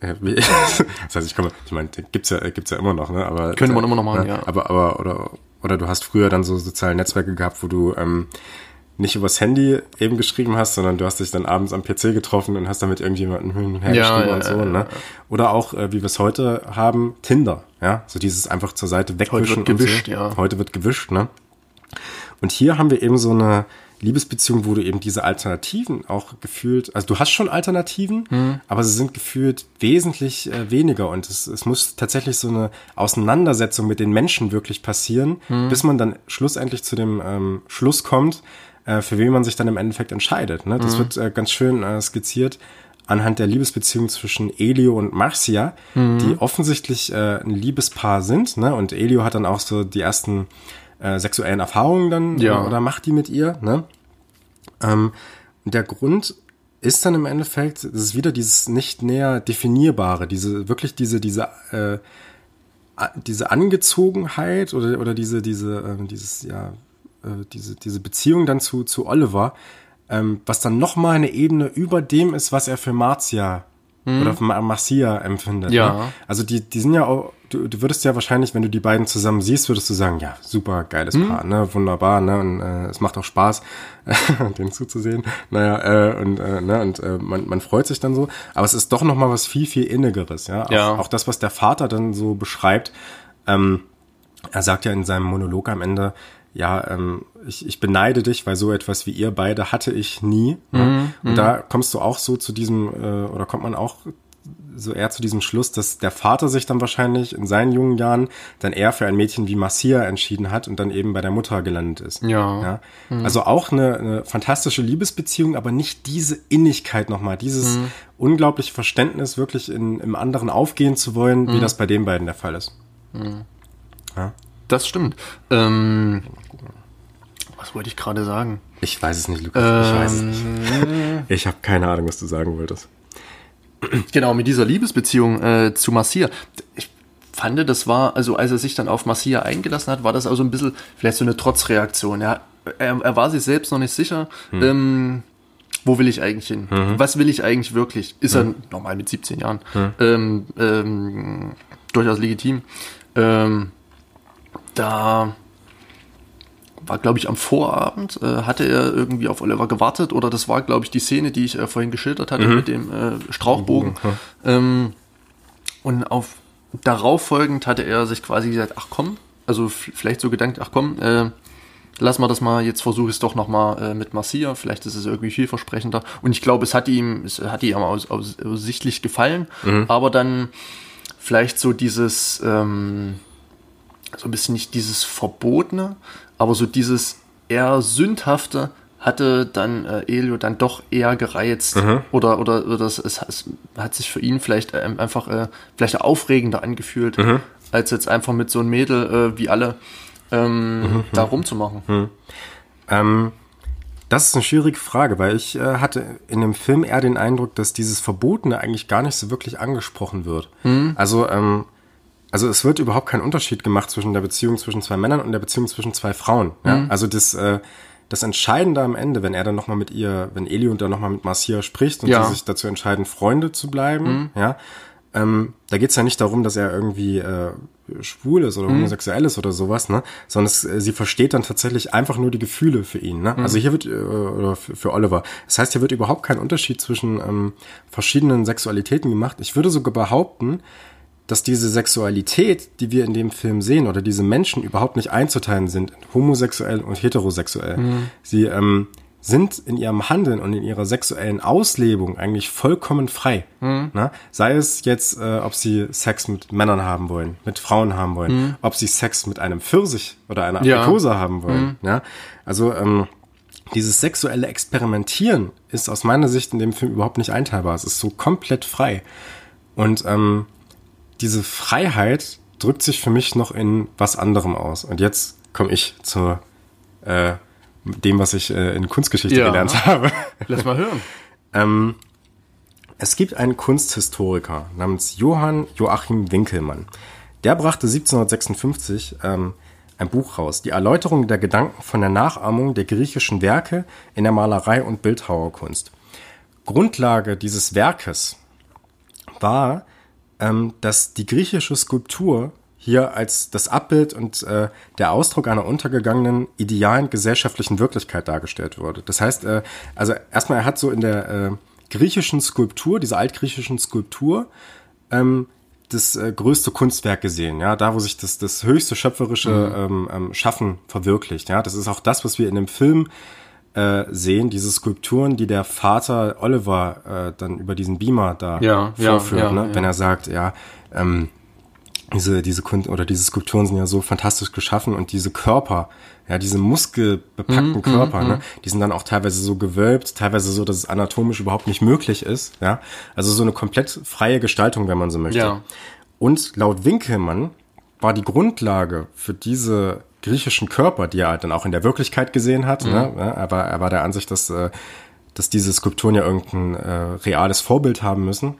das heißt, ich komme, ich meine, gibt's ja, gibt's ja immer noch, ne? Aber könnte man immer noch machen, ja. Aber, aber oder oder du hast früher dann so soziale Netzwerke gehabt, wo du ähm, nicht übers Handy eben geschrieben hast, sondern du hast dich dann abends am PC getroffen und hast damit irgendjemanden hin und her ja, geschrieben ja, und so. Ja, ne? Oder auch, äh, wie wir es heute haben, Tinder. Ja, so dieses einfach zur Seite wegwischen. Heute wird gewischt, so. ja. Heute wird gewischt, ne? Und hier haben wir eben so eine Liebesbeziehung, wo du eben diese Alternativen auch gefühlt, also du hast schon Alternativen, mhm. aber sie sind gefühlt wesentlich äh, weniger und es, es muss tatsächlich so eine Auseinandersetzung mit den Menschen wirklich passieren, mhm. bis man dann schlussendlich zu dem ähm, Schluss kommt, äh, für wen man sich dann im Endeffekt entscheidet. Ne? Das mhm. wird äh, ganz schön äh, skizziert anhand der Liebesbeziehung zwischen Elio und Marcia, mhm. die offensichtlich äh, ein Liebespaar sind. Ne? Und Elio hat dann auch so die ersten äh, sexuellen Erfahrungen dann ja. oder macht die mit ihr. Ne? Ähm, der Grund ist dann im Endeffekt, es ist wieder dieses nicht näher definierbare, diese wirklich diese diese äh, diese Angezogenheit oder oder diese diese äh, dieses ja äh, diese diese Beziehung dann zu zu Oliver, ähm, was dann noch mal eine Ebene über dem ist, was er für Marcia oder Marcia empfindet. Ja. Ne? Also die, die sind ja auch, du, du würdest ja wahrscheinlich, wenn du die beiden zusammen siehst, würdest du sagen, ja, super geiles Paar, ne, wunderbar, ne, und äh, es macht auch Spaß, den zuzusehen. Naja, äh, und, äh, ne, und äh, man, man freut sich dann so. Aber es ist doch noch mal was viel, viel Innigeres, ja. Auch, Ja. auch das, was der Vater dann so beschreibt, ähm, er sagt ja in seinem Monolog am Ende, ja, ähm, ich, ich beneide dich, weil so etwas wie ihr beide hatte ich nie. Ne? Und da kommst du auch so zu diesem, äh, oder kommt man auch so eher zu diesem Schluss, dass der Vater sich dann wahrscheinlich in seinen jungen Jahren dann eher für ein Mädchen wie Marcia entschieden hat und dann eben bei der Mutter gelandet ist. Ja. ja? Also auch eine, eine fantastische Liebesbeziehung, aber nicht diese Innigkeit nochmal, dieses unglaubliche Verständnis, wirklich in, im anderen aufgehen zu wollen, wie das bei den beiden der Fall ist. Das stimmt. Ähm, was wollte ich gerade sagen? Ich weiß es nicht, Lukas. Ich weiß es nicht. Ich habe keine Ahnung, was du sagen wolltest. Genau, mit dieser Liebesbeziehung äh, zu Marcia. Ich fand, das war, also als er sich dann auf Marcia eingelassen hat, war das auch so ein bisschen vielleicht so eine Trotzreaktion. Ja, er, er war sich selbst noch nicht sicher. Ähm, wo will ich eigentlich hin? Was will ich eigentlich wirklich? Ist er normal mit 17 Jahren ähm, ähm, durchaus legitim. Ähm, da war, glaube ich, am Vorabend, äh, hatte er irgendwie auf Oliver gewartet oder das war, glaube ich, die Szene, die ich äh, vorhin geschildert hatte mit dem äh, Strauchbogen. Ähm, und auf darauf folgend hatte er sich quasi gesagt, ach komm, also vielleicht so gedankt, ach komm, äh, lass mal das mal, jetzt versuche ich es doch nochmal äh, mit Marcia, vielleicht ist es irgendwie vielversprechender. Und ich glaube, es hat ihm, es hat ihm aus, aus, aussichtlich gefallen, aber dann vielleicht so dieses, ähm, so ein bisschen nicht dieses Verbotene, aber so dieses eher Sündhafte hatte dann äh, Elio dann doch eher gereizt. Oder oder, oder es, es, es hat sich für ihn vielleicht ähm, einfach äh, vielleicht aufregender angefühlt, als jetzt einfach mit so einem Mädel äh, wie alle ähm, da rumzumachen. Ähm, das ist eine schwierige Frage, weil ich äh, hatte in dem Film eher den Eindruck, dass dieses Verbotene eigentlich gar nicht so wirklich angesprochen wird. Also, ähm, also es wird überhaupt kein Unterschied gemacht zwischen der Beziehung zwischen zwei Männern und der Beziehung zwischen zwei Frauen. Ja? Also das, äh, das Entscheidende am Ende, wenn er dann nochmal mit ihr, wenn Elio dann nochmal mit Marcia spricht und Ja. sie sich dazu entscheiden, Freunde zu bleiben, ja, ähm, da geht's ja nicht darum, dass er irgendwie äh, schwul ist oder homosexuell ist oder sowas, ne? Sondern es, äh, sie versteht dann tatsächlich einfach nur die Gefühle für ihn, ne? Also hier wird, äh, oder für, für Oliver. Das heißt, hier wird überhaupt kein Unterschied zwischen ähm, verschiedenen Sexualitäten gemacht. Ich würde sogar behaupten, dass diese Sexualität, die wir in dem Film sehen, oder diese Menschen überhaupt nicht einzuteilen sind, in homosexuell und heterosexuell. Sie ähm, sind in ihrem Handeln und in ihrer sexuellen Auslebung eigentlich vollkommen frei. Ne? Sei es jetzt, äh, ob sie Sex mit Männern haben wollen, mit Frauen haben wollen, ob sie Sex mit einem Pfirsich oder einer Ja. Aprikose haben wollen. Ja? Also ähm, dieses sexuelle Experimentieren ist aus meiner Sicht in dem Film überhaupt nicht einteilbar. Es ist so komplett frei. Und ähm, diese Freiheit drückt sich für mich noch in was anderem aus. Und jetzt komme ich zu äh, dem, was ich äh, in Kunstgeschichte Ja. gelernt habe. Lass mal hören. Ähm, es gibt einen Kunsthistoriker namens Johann Joachim Winkelmann. Der brachte 1756 ähm, ein Buch raus, die Erläuterung der Gedanken von der Nachahmung der griechischen Werke in der Malerei und Bildhauerkunst. Grundlage dieses Werkes war, ähm, dass die griechische Skulptur hier als das Abbild und äh, der Ausdruck einer untergegangenen idealen gesellschaftlichen Wirklichkeit dargestellt wurde. Das heißt, äh, also erstmal, er hat so in der äh, griechischen Skulptur, dieser altgriechischen Skulptur, ähm, das äh, größte Kunstwerk gesehen, ja, da wo sich das, das höchste schöpferische ähm, ähm, Schaffen verwirklicht, ja, das ist auch das, was wir in dem Film äh, sehen, diese Skulpturen, die der Vater Oliver äh, dann über diesen Beamer da Ja, vorführt, ja, ne? ja. wenn er sagt, ja, ähm, diese, diese Kunst oder diese Skulpturen sind ja so fantastisch geschaffen und diese Körper, ja, diese muskelbepackten Mhm, Körper, ne, die sind dann auch teilweise so gewölbt, teilweise so, dass es anatomisch überhaupt nicht möglich ist, ja. Also so eine komplett freie Gestaltung, wenn man so möchte. Ja. Und laut Winkelmann war die Grundlage für diese griechischen Körper, die er halt dann auch in der Wirklichkeit gesehen hat, ne, Mhm. ja, er, war, er war der Ansicht, dass, äh, dass diese Skulpturen ja irgendein äh, reales Vorbild haben müssen,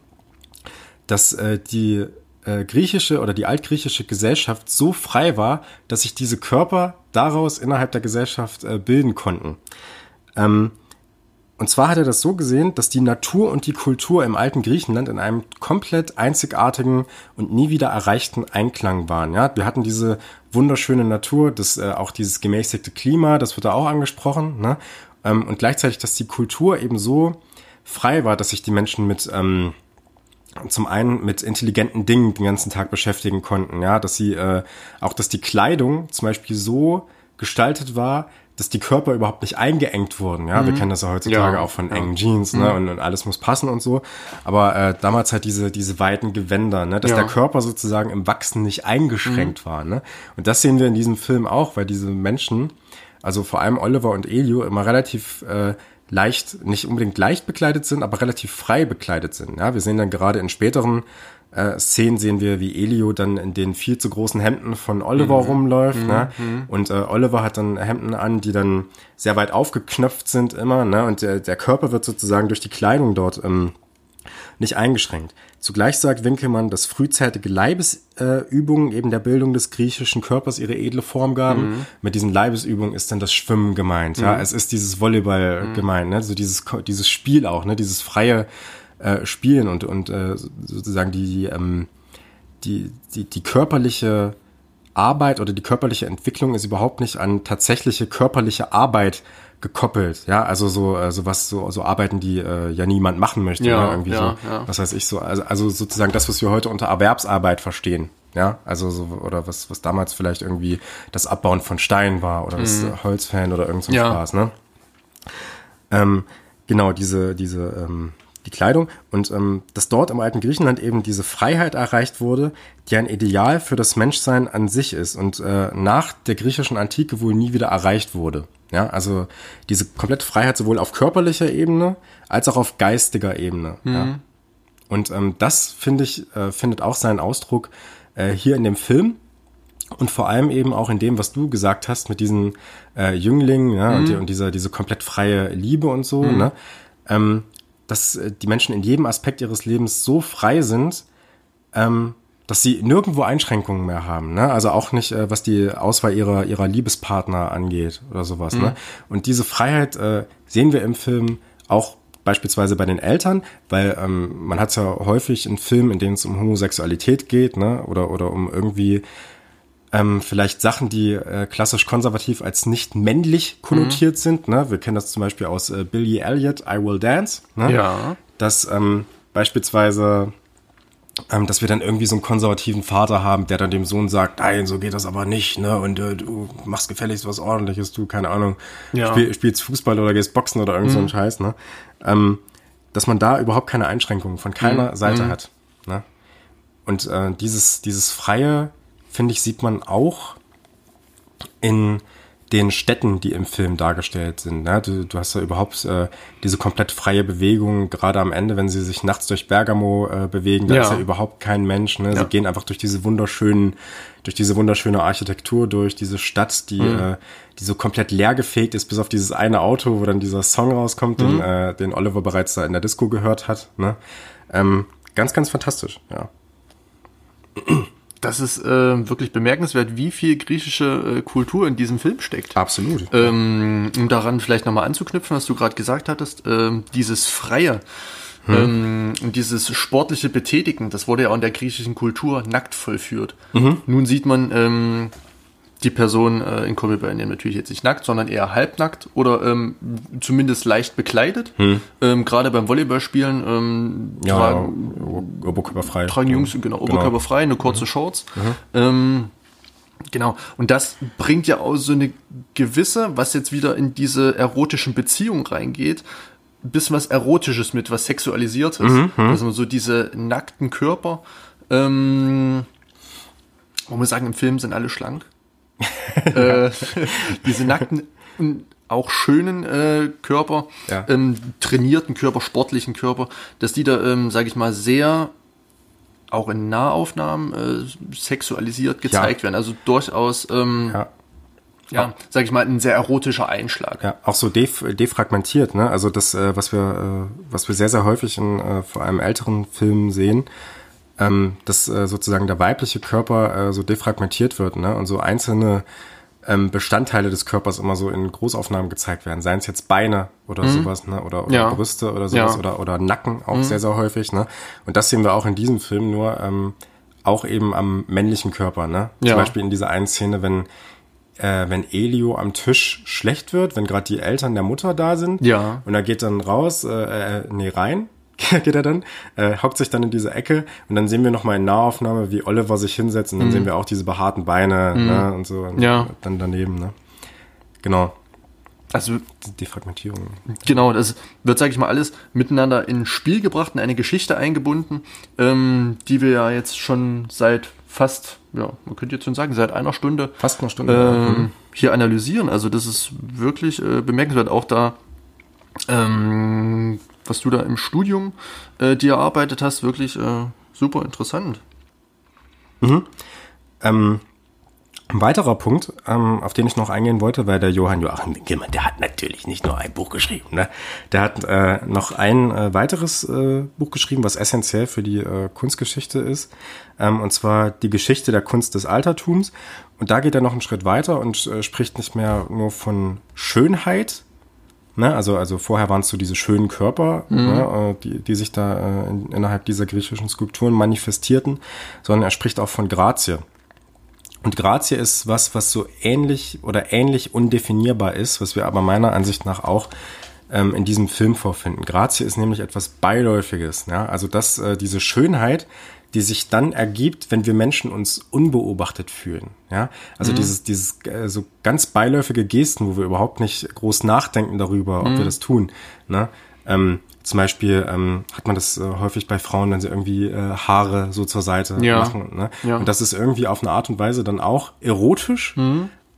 dass äh, die äh, griechische oder die altgriechische Gesellschaft so frei war, dass sich diese Körper daraus innerhalb der Gesellschaft äh, bilden konnten. Ähm, und zwar hat er das so gesehen, dass die Natur und die Kultur im alten Griechenland in einem komplett einzigartigen und nie wieder erreichten Einklang waren. Ja, wir hatten diese wunderschöne Natur, das äh, auch dieses gemäßigte Klima, das wird da auch angesprochen. Ne? Ähm, und gleichzeitig, dass die Kultur eben so frei war, dass sich die Menschen mit ähm, zum einen mit intelligenten Dingen den ganzen Tag beschäftigen konnten, ja, dass sie äh, auch, dass die Kleidung zum Beispiel so gestaltet war, dass die Körper überhaupt nicht eingeengt wurden. Ja, mhm. wir kennen das ja heutzutage ja, auch von engen Jeans, ne, mhm. und, und, alles muss passen und so. Aber äh, damals halt diese diese weiten Gewänder, ne, dass ja. der Körper sozusagen im Wachsen nicht eingeschränkt mhm. war. Ne, und das sehen wir in diesem Film auch, weil diese Menschen, also vor allem Oliver und Elio, immer relativ äh, leicht, nicht unbedingt leicht bekleidet sind, aber relativ frei bekleidet sind. Ja, wir sehen dann gerade in späteren äh, Szenen sehen wir, wie Elio dann in den viel zu großen Hemden von Oliver mhm. rumläuft. Mhm. Ne? Mhm. Und äh, Oliver hat dann Hemden an, die dann sehr weit aufgeknöpft sind immer. Ne? Und der, der Körper wird sozusagen durch die Kleidung dort ähm, nicht eingeschränkt. Zugleich sagt Winkelmann, dass frühzeitige Leibesübungen äh, eben der Bildung des griechischen Körpers ihre edle Form gaben. Mhm. Mit diesen Leibesübungen ist dann das Schwimmen gemeint. Mhm. Ja, es ist dieses Volleyball mhm. gemeint, ne? so dieses dieses Spiel auch, ne, dieses freie äh, Spielen und und äh, sozusagen die ähm, die die die körperliche Arbeit oder die körperliche Entwicklung ist überhaupt nicht an tatsächliche körperliche Arbeit gekoppelt, ja, also so äh, so was so so Arbeiten, die äh, ja niemand machen möchte, ja, ne? irgendwie ja, so, ja. was weiß ich so, also also sozusagen das, was wir heute unter Erwerbsarbeit verstehen, ja, also so oder was was damals vielleicht irgendwie das Abbauen von Stein war oder mhm. das Holzfällen oder irgend so ein ja. Spaß, ne? Ähm, genau diese diese ähm, die Kleidung und ähm, dass dort im alten Griechenland eben diese Freiheit erreicht wurde, die ein Ideal für das Menschsein an sich ist und äh, nach der griechischen Antike wohl nie wieder erreicht wurde. Ja, also diese komplette Freiheit sowohl auf körperlicher Ebene als auch auf geistiger Ebene. Mhm. Ja. Und ähm, das finde ich äh, findet auch seinen Ausdruck äh, hier in dem Film und vor allem eben auch in dem, was du gesagt hast mit diesen äh, Jünglingen ja, mhm. und, die, und dieser diese komplett freie Liebe und so. Mhm. Ne? Ähm, dass äh, die Menschen in jedem Aspekt ihres Lebens so frei sind, ähm, dass sie nirgendwo Einschränkungen mehr haben, ne? Also auch nicht, äh, was die Auswahl ihrer ihrer Liebespartner angeht oder sowas, ne? mhm. ne? Und diese Freiheit äh, sehen wir im Film auch beispielsweise bei den Eltern, weil ähm, man hat es ja häufig in Filmen, in denen es um Homosexualität geht, ne? Oder oder um irgendwie ähm, vielleicht Sachen, die äh, klassisch konservativ als nicht männlich konnotiert mhm. sind. Ne? Wir kennen das zum Beispiel aus äh, Billy Elliot, I Will Dance. Ne? Ja. Dass ähm, beispielsweise ähm, dass wir dann irgendwie so einen konservativen Vater haben, der dann dem Sohn sagt, nein, so geht das aber nicht, ne? Und äh, du machst gefälligst was ordentliches, du, keine Ahnung, ja. spiel, spielst Fußball oder gehst Boxen oder irgend mhm. so ein Scheiß, ne? Ähm, dass man da überhaupt keine Einschränkungen von keiner mhm. Seite mhm. hat. Ne? Und äh, dieses, dieses freie, finde ich, sieht man auch in den Städten, die im Film dargestellt sind. Ne? Du, du hast ja überhaupt äh, diese komplett freie Bewegung, gerade am Ende, wenn sie sich nachts durch Bergamo äh, bewegen, da ja. ist ja überhaupt kein Mensch. Ne? Ja. Sie gehen einfach durch diese wunderschönen, durch diese wunderschöne Architektur, durch diese Stadt, die, mhm. äh, die so komplett leer gefegt ist, bis auf dieses eine Auto, wo dann dieser Song rauskommt, mhm. den, äh, den Oliver bereits da in der Disco gehört hat. Ne? Ähm, ganz, ganz fantastisch, ja das ist äh, wirklich bemerkenswert, wie viel griechische äh, Kultur in diesem Film steckt. Absolut. Ähm, um daran vielleicht nochmal anzuknüpfen, was du gerade gesagt hattest, ähm, dieses Freie hm. ähm, und dieses sportliche Betätigen, das wurde ja auch in der griechischen Kultur nackt vollführt. Mhm. Nun sieht man ähm, die Person äh, in Kobe Bryant natürlich jetzt nicht nackt, sondern eher halbnackt oder ähm, zumindest leicht bekleidet. Hm. Ähm, Gerade beim Volleyballspielen ähm, ja, tragen, oberkörperfrei. Tragen Jungs genau, genau. oberkörperfrei, eine kurze mhm. Shorts. Mhm. Ähm, Genau. Und das bringt ja auch so eine gewisse, was jetzt wieder in diese erotischen Beziehungen reingeht, ein bisschen was Erotisches mit, was Sexualisiertes. Mhm, mhm. also so diese nackten Körper. Ähm, man muss sagen, im Film sind alle schlank. Äh, diese nackten, auch schönen äh, Körper, ja. ähm, trainierten Körper, sportlichen Körper, dass die da, ähm, sage ich mal, sehr auch in Nahaufnahmen äh, sexualisiert gezeigt ja. werden. Also durchaus, ähm, ja. ja, sag ich mal, ein sehr erotischer Einschlag. Ja, auch so def defragmentiert, ne? Also das, äh, was wir, äh, was wir sehr, sehr häufig in äh, vor allem älteren Filmen sehen, ähm, dass äh, sozusagen der weibliche Körper äh, so defragmentiert wird, ne? Und so einzelne ähm, Bestandteile des Körpers immer so in Großaufnahmen gezeigt werden. Seien es jetzt Beine oder Mhm. sowas, ne? Oder, oder Ja. Brüste oder sowas Ja. oder, oder Nacken auch sehr, sehr häufig, ne? Und das sehen wir auch in diesem Film nur ähm, auch eben am männlichen Körper, ne? Zum Ja. Beispiel in dieser einen Szene, wenn äh, wenn Elio am Tisch schlecht wird, wenn gerade die Eltern der Mutter da sind. Ja. Und er geht dann raus, äh, äh, nee, rein, geht er dann, äh, hockt sich dann in diese Ecke und dann sehen wir nochmal in Nahaufnahme, wie Oliver sich hinsetzt und dann sehen wir auch diese behaarten Beine ne, und so. Und Mhm. Ja. Dann daneben, ne? Genau. Also Die Defragmentierung. Genau, das wird, sage ich mal, alles miteinander in Spiel gebracht, in eine Geschichte eingebunden, ähm, die wir ja jetzt schon seit fast, ja, man könnte jetzt schon sagen, seit einer Stunde Fast eine Stunde. Mhm. ähm, hier analysieren. Also das ist wirklich äh, bemerkenswert. Auch da, ähm, was du da im Studium äh, dir erarbeitet hast, wirklich äh, super interessant. Ähm, ein weiterer Punkt, ähm, auf den ich noch eingehen wollte, weil der Johann Joachim Winkelmann, der hat natürlich nicht nur ein Buch geschrieben, ne? Der hat äh, noch ein äh, weiteres äh, Buch geschrieben, was essentiell für die äh, Kunstgeschichte ist, ähm, und zwar die Geschichte der Kunst des Altertums. Und da geht er noch einen Schritt weiter und äh, spricht nicht mehr nur von Schönheit, Ne, also, also vorher waren es so diese schönen Körper, ne, äh, die, die sich da äh, in, innerhalb dieser griechischen Skulpturen manifestierten, sondern er spricht auch von Grazie. Und Grazie ist was, was so ähnlich oder ähnlich undefinierbar ist, was wir aber meiner Ansicht nach auch ähm, in diesem Film vorfinden. Grazie ist nämlich etwas Beiläufiges. Ja? Also dass äh, diese Schönheit, die sich dann ergibt, wenn wir Menschen uns unbeobachtet fühlen. Ja? Also dieses, dieses äh, so ganz beiläufige Gesten, wo wir überhaupt nicht groß nachdenken darüber, ob wir das tun. Ne? Ähm, zum Beispiel ähm, hat man das äh, häufig bei Frauen, wenn sie irgendwie äh, Haare so zur Seite Ja. machen. Ne? Ja. Und das ist irgendwie auf eine Art und Weise dann auch erotisch,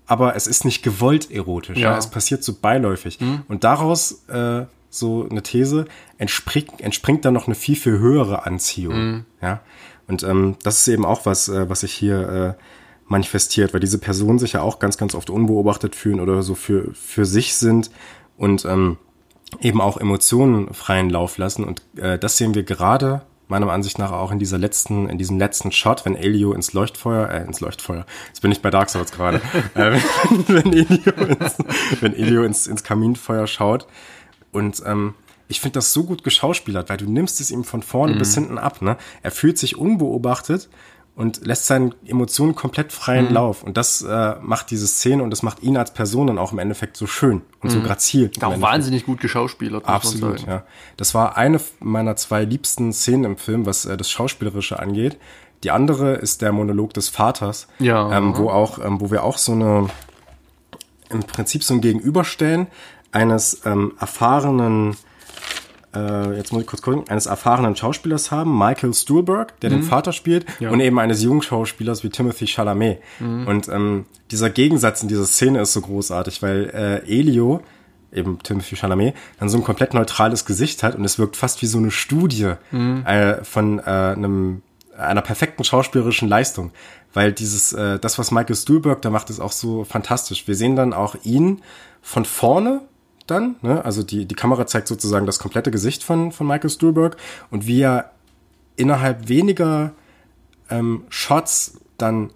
aber es ist nicht gewollt erotisch. Ja. Ja. Es passiert so beiläufig. Und daraus äh, so eine These entspringt, entspringt dann noch eine viel, viel höhere Anziehung. Ja. Und ähm, das ist eben auch was, äh, was sich hier äh, manifestiert, weil diese Personen sich ja auch ganz, ganz oft unbeobachtet fühlen oder so für, für sich sind und ähm, eben auch Emotionen freien Lauf lassen. Und äh, das sehen wir gerade meiner Ansicht nach auch in dieser letzten, in diesem letzten Shot, wenn Elio ins Leuchtfeuer, äh, ins Leuchtfeuer, jetzt bin ich bei Dark Souls gerade, äh, wenn, wenn Elio, ins, wenn Elio ins, ins Kaminfeuer schaut und ähm, ich finde das so gut geschauspielert, weil du nimmst es ihm von vorne bis hinten ab, ne? Er fühlt sich unbeobachtet und lässt seinen Emotionen komplett freien Lauf. Und das äh, macht diese Szene und das macht ihn als Person dann auch im Endeffekt so schön und so grazil. Auch wahnsinnig gut geschauspielert, Absolut, ja. Das war eine meiner zwei liebsten Szenen im Film, was äh, das Schauspielerische angeht. Die andere ist der Monolog des Vaters, Ja. ähm, wo auch, ähm, wo wir auch so eine, im Prinzip so ein Gegenüberstellen eines ähm, erfahrenen, äh, jetzt muss ich kurz gucken, eines erfahrenen Schauspielers haben, Michael Stuhlberg, der den Vater spielt, und eben eines jungen Schauspielers wie Timothy Chalamet. Und ähm, dieser Gegensatz in dieser Szene ist so großartig, weil äh, Elio, eben Timothy Chalamet, dann so ein komplett neutrales Gesicht hat und es wirkt fast wie so eine Studie äh, von äh, einem einer perfekten schauspielerischen Leistung, weil dieses äh, das was Michael Stuhlberg da macht ist auch so fantastisch. Wir sehen dann auch ihn von vorne dann, ne? also die die Kamera zeigt sozusagen das komplette Gesicht von von Michael Stuhlberg und wie er innerhalb weniger ähm, Shots dann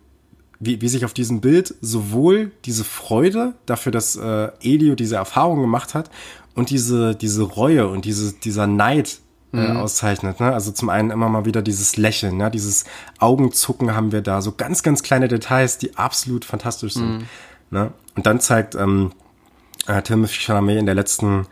wie, wie sich auf diesem Bild sowohl diese Freude dafür, dass äh, Elio diese Erfahrung gemacht hat und diese, diese Reue und diese, dieser Neid äh, auszeichnet. Ne? Also zum einen immer mal wieder dieses Lächeln, ne? dieses Augenzucken haben wir da, so ganz, ganz kleine Details, die absolut fantastisch sind. Ne? Und dann zeigt ähm, äh, Timothy Chalamet in der letzten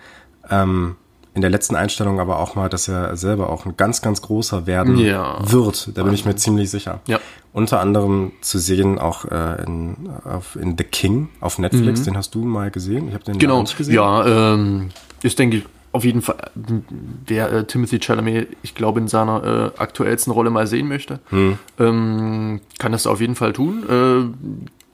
ähm, in der letzten Einstellung aber auch mal, dass er selber auch ein ganz, ganz großer werden Ja. wird. Da bin ich mir ziemlich sicher. Ja. Unter anderem zu sehen auch äh, in, auf, in The King auf Netflix. Den hast du mal gesehen? Ich habe den Genau, nicht gesehen. ja, ähm, ist, denke ich, auf jeden Fall, wer äh, Timothy Chalamet, ich glaube, in seiner äh, aktuellsten Rolle mal sehen möchte, Hm. ähm, kann das auf jeden Fall tun.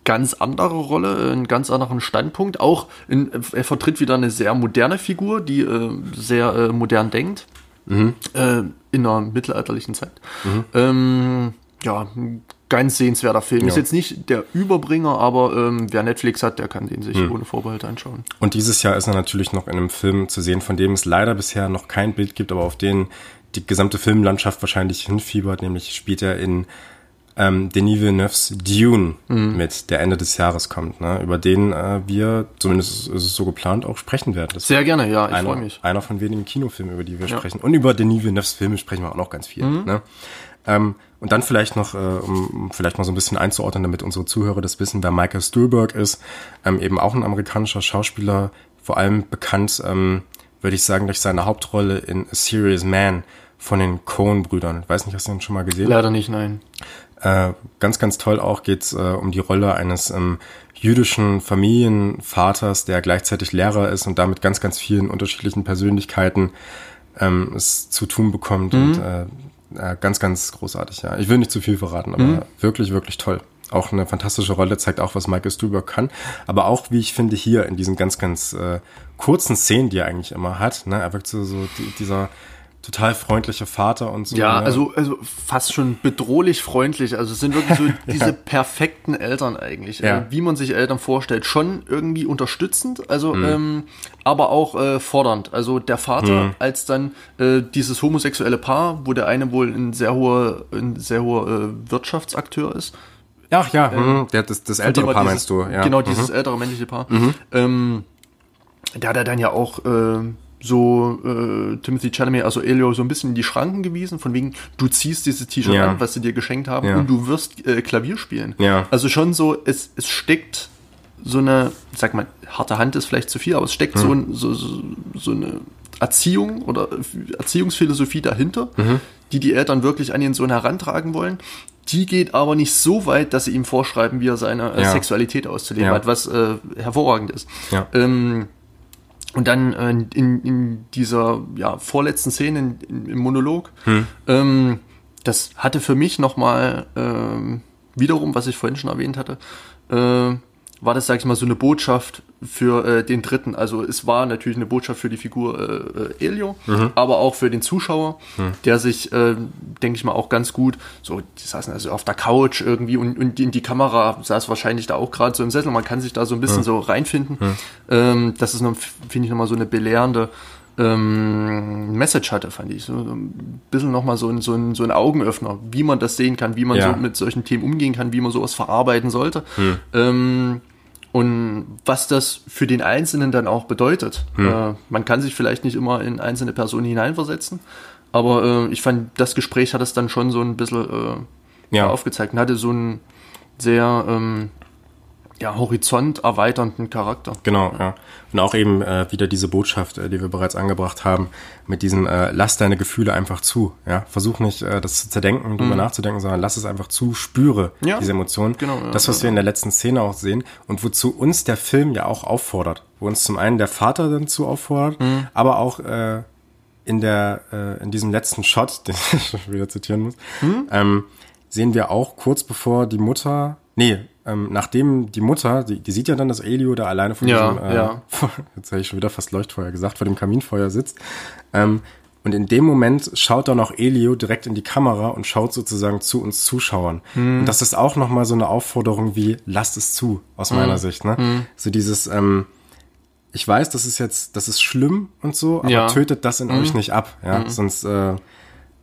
Äh, ganz andere Rolle, einen ganz anderen Standpunkt. Auch in, er vertritt wieder eine sehr moderne Figur, die äh, sehr äh, modern denkt. Mhm. Äh, in einer mittelalterlichen Zeit. Ähm, ja, ganz sehenswerter Film. Ist Ja. jetzt nicht der Überbringer, aber ähm, wer Netflix hat, der kann den sich Mhm. ohne Vorbehalt anschauen. Und dieses Jahr ist er natürlich noch in einem Film zu sehen, von dem es leider bisher noch kein Bild gibt, aber auf den die gesamte Filmlandschaft wahrscheinlich hinfiebert. Nämlich spielt er in ähm, Denis Villeneuve's Dune mhm. mit, der Ende des Jahres kommt, ne? über den äh, wir, zumindest ist es so geplant, auch sprechen werden. Das Sehr gerne, ja, ich freue mich. Einer von wenigen Kinofilmen, über die wir ja. sprechen. Und über Denis Villeneuve's Filme sprechen wir auch noch ganz viel. Mhm. Ne? Ähm, und dann vielleicht noch, äh, um vielleicht mal so ein bisschen einzuordnen, damit unsere Zuhörer das wissen, wer Michael Stuhlberg ist, ähm, eben auch ein amerikanischer Schauspieler, vor allem bekannt, ähm, würde ich sagen, durch seine Hauptrolle in A Serious Man von den Coen-Brüdern. Weiß nicht, hast du den schon mal gesehen? Leider nicht, nein. Äh, ganz, ganz toll auch geht's äh, um die Rolle eines ähm, jüdischen Familienvaters, der gleichzeitig Lehrer ist und damit ganz, ganz vielen unterschiedlichen Persönlichkeiten ähm, es zu tun bekommt. Mhm. Und äh, äh, ganz, ganz großartig, ja. Ich will nicht zu viel verraten, aber mhm. wirklich, wirklich toll. Auch eine fantastische Rolle, zeigt auch, was Michael Stuhlberg kann. Aber auch, wie ich finde, hier in diesen ganz, ganz äh, kurzen Szenen, die er eigentlich immer hat, ne, er wirkt so, so die, dieser total freundliche Vater und so. Ja, ne? also, also fast schon bedrohlich freundlich. Also es sind wirklich so diese ja. perfekten Eltern eigentlich, ja. äh, wie man sich Eltern vorstellt. Schon irgendwie unterstützend, also mhm. ähm, aber auch äh, fordernd. Also der Vater mhm. als dann äh, dieses homosexuelle Paar, wo der eine wohl ein sehr hoher, ein sehr hoher äh, Wirtschaftsakteur ist. Ach ja, ähm, der, das, das ältere Paar dieses, meinst du. Ja. Genau, dieses mhm. ältere männliche Paar. Mhm. Ähm, der hat er dann ja auch äh, so äh, Timothy Chalamet, also Elio, so ein bisschen in die Schranken gewiesen, von wegen, du ziehst dieses T-Shirt ja. an, was sie dir geschenkt haben, ja. und du wirst äh, Klavier spielen. Ja. Also schon so, es, es steckt so eine, sag mal, harte Hand ist vielleicht zu viel, aber es steckt mhm. so, so, so eine Erziehung oder Erziehungsphilosophie dahinter, mhm. die die Eltern wirklich an ihren Sohn herantragen wollen. Die geht aber nicht so weit, dass sie ihm vorschreiben, wie er seine äh. Sexualität auszuleben hat, was äh, hervorragend ist. Ja. Ähm, und dann äh, in, in dieser ja, vorletzten Szene in, im Monolog, hm. ähm, das hatte für mich nochmal ähm, wiederum, was ich vorhin schon erwähnt hatte, äh, war das, sag ich mal, so eine Botschaft für äh, den Dritten. Also es war natürlich eine Botschaft für die Figur äh, äh, Elio, mhm. aber auch für den Zuschauer, mhm. der sich, äh, denke ich mal, auch ganz gut, so, die saßen also auf der Couch irgendwie und, und in die Kamera saß wahrscheinlich da auch gerade so im Sessel. Man kann sich da so ein bisschen mhm. so reinfinden. Mhm. Ähm, das ist, finde ich, nochmal so eine belehrende ähm, Message hatte, fand ich. So, so ein bisschen nochmal so ein, so, ein, so ein Augenöffner, wie man das sehen kann, wie man ja. so mit solchen Themen umgehen kann, wie man sowas verarbeiten sollte. Hm. Ähm, und was das für den Einzelnen dann auch bedeutet. Hm. Äh, man kann sich vielleicht nicht immer in einzelne Personen hineinversetzen, aber äh, ich fand, das Gespräch hat es dann schon so ein bisschen äh, ja. aufgezeigt und hatte so einen sehr ähm, ja, horizont erweiternden Charakter. Genau, ja. Und auch eben äh, wieder diese Botschaft, äh, die wir bereits angebracht haben, mit diesem äh, lass deine Gefühle einfach zu. Ja, versuch nicht äh, das zu zerdenken, drüber mhm. nachzudenken, sondern lass es einfach zu, spüre ja. diese Emotionen. Genau, ja, das, was ja, wir in der letzten Szene auch sehen und wozu uns der Film ja auch auffordert, wo uns zum einen der Vater dann zu auffordert, mhm. aber auch äh, in der äh, in diesem letzten Shot, den ich wieder zitieren muss, mhm. ähm, sehen wir auch kurz bevor die Mutter Nee, ähm, nachdem die Mutter, die, die sieht ja dann, dass Elio da alleine vor ja, diesem, äh, ja. jetzt habe ich schon wieder fast Leuchtfeuer gesagt, vor dem Kaminfeuer sitzt. Ähm, und in dem Moment schaut dann auch Elio direkt in die Kamera und schaut sozusagen zu uns Zuschauern. Hm. Und das ist auch nochmal so eine Aufforderung wie, lasst es zu, aus hm. meiner Sicht. Ne? Hm. So dieses, ähm, ich weiß, das ist jetzt, das ist schlimm und so, aber ja. tötet das in hm. euch nicht ab. Ja? Hm. Sonst äh,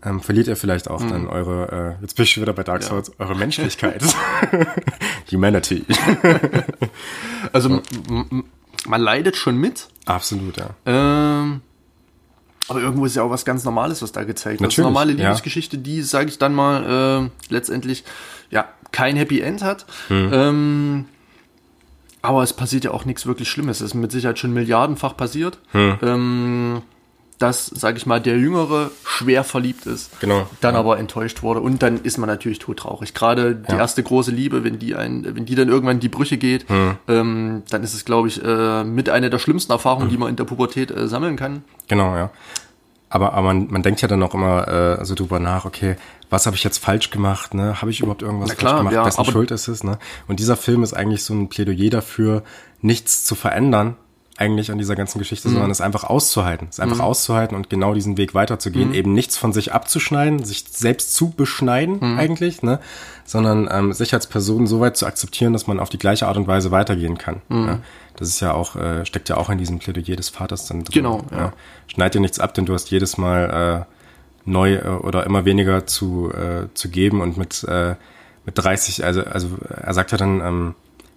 ähm, verliert ihr vielleicht auch mhm. dann eure, äh, jetzt bin ich schon wieder bei Dark Souls, ja. eure Menschlichkeit. Humanity. also man leidet schon mit. Absolut, ja. Ähm, aber irgendwo ist ja auch was ganz Normales, was da gezeigt wird. Eine normale Liebesgeschichte, ja. die, sage ich dann mal, äh, letztendlich ja kein Happy End hat. Mhm. Ähm, aber es passiert ja auch nichts wirklich Schlimmes. Es ist mit Sicherheit schon milliardenfach passiert. Mhm. Ähm, dass, sag ich mal, der Jüngere schwer verliebt ist, genau, dann ja. aber enttäuscht wurde und dann ist man natürlich todtraurig. Gerade die ja. erste große Liebe, wenn die ein, wenn die dann irgendwann in die Brüche geht, hm. ähm, dann ist es, glaube ich, äh, mit einer der schlimmsten Erfahrungen, hm. die man in der Pubertät äh, sammeln kann. Genau, ja. Aber, aber man, man denkt ja dann auch immer äh, so drüber nach, okay, was habe ich jetzt falsch gemacht, ne? Habe ich überhaupt irgendwas klar, falsch gemacht, ja, wessen Schuld ist es, ne? Und dieser Film ist eigentlich so ein Plädoyer dafür, nichts zu verändern, eigentlich an dieser ganzen Geschichte, mhm. sondern es einfach auszuhalten. Es einfach mhm. auszuhalten und genau diesen Weg weiterzugehen. Mhm. Eben nichts von sich abzuschneiden, sich selbst zu beschneiden mhm. eigentlich, ne? sondern ähm, sich als Person so weit zu akzeptieren, dass man auf die gleiche Art und Weise weitergehen kann. Mhm. Ja? Das ist ja auch, äh, steckt ja auch in diesem Plädoyer des Vaters dann drin. Genau, ja. ja. Schneid dir nichts ab, denn du hast jedes Mal äh, neu äh, oder immer weniger zu, äh, zu geben und mit, äh, mit 30, also, also er sagt ja dann, ähm,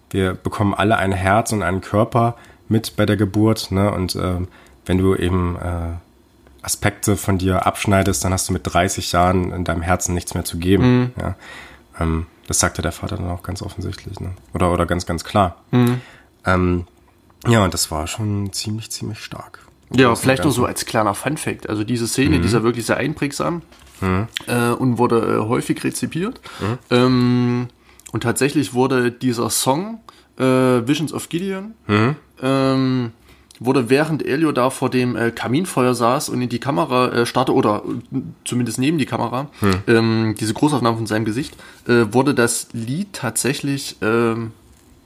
wir bekommen alle ein Herz und einen Körper mit bei der Geburt, ne? Und ähm, wenn du eben äh, Aspekte von dir abschneidest, dann hast du mit 30 Jahren in deinem Herzen nichts mehr zu geben. Mhm. Ja? Ähm, das sagte der Vater dann auch ganz offensichtlich, ne? Oder, oder ganz, ganz klar. Mhm. Ähm, ja, und das war schon ziemlich, ziemlich stark. Ja, vielleicht nur so als kleiner Fun-Fact. Also diese Szene, mhm. die ist ja wirklich sehr einprägsam mhm. äh, und wurde äh, häufig rezipiert. Mhm. Ähm, und tatsächlich wurde dieser Song äh, Visions of Gideon mhm. ähm, wurde während Elio da vor dem äh, Kaminfeuer saß und in die Kamera äh, starrte, oder äh, zumindest neben die Kamera, hm. ähm, diese Großaufnahme von seinem Gesicht, äh, wurde das Lied tatsächlich ähm,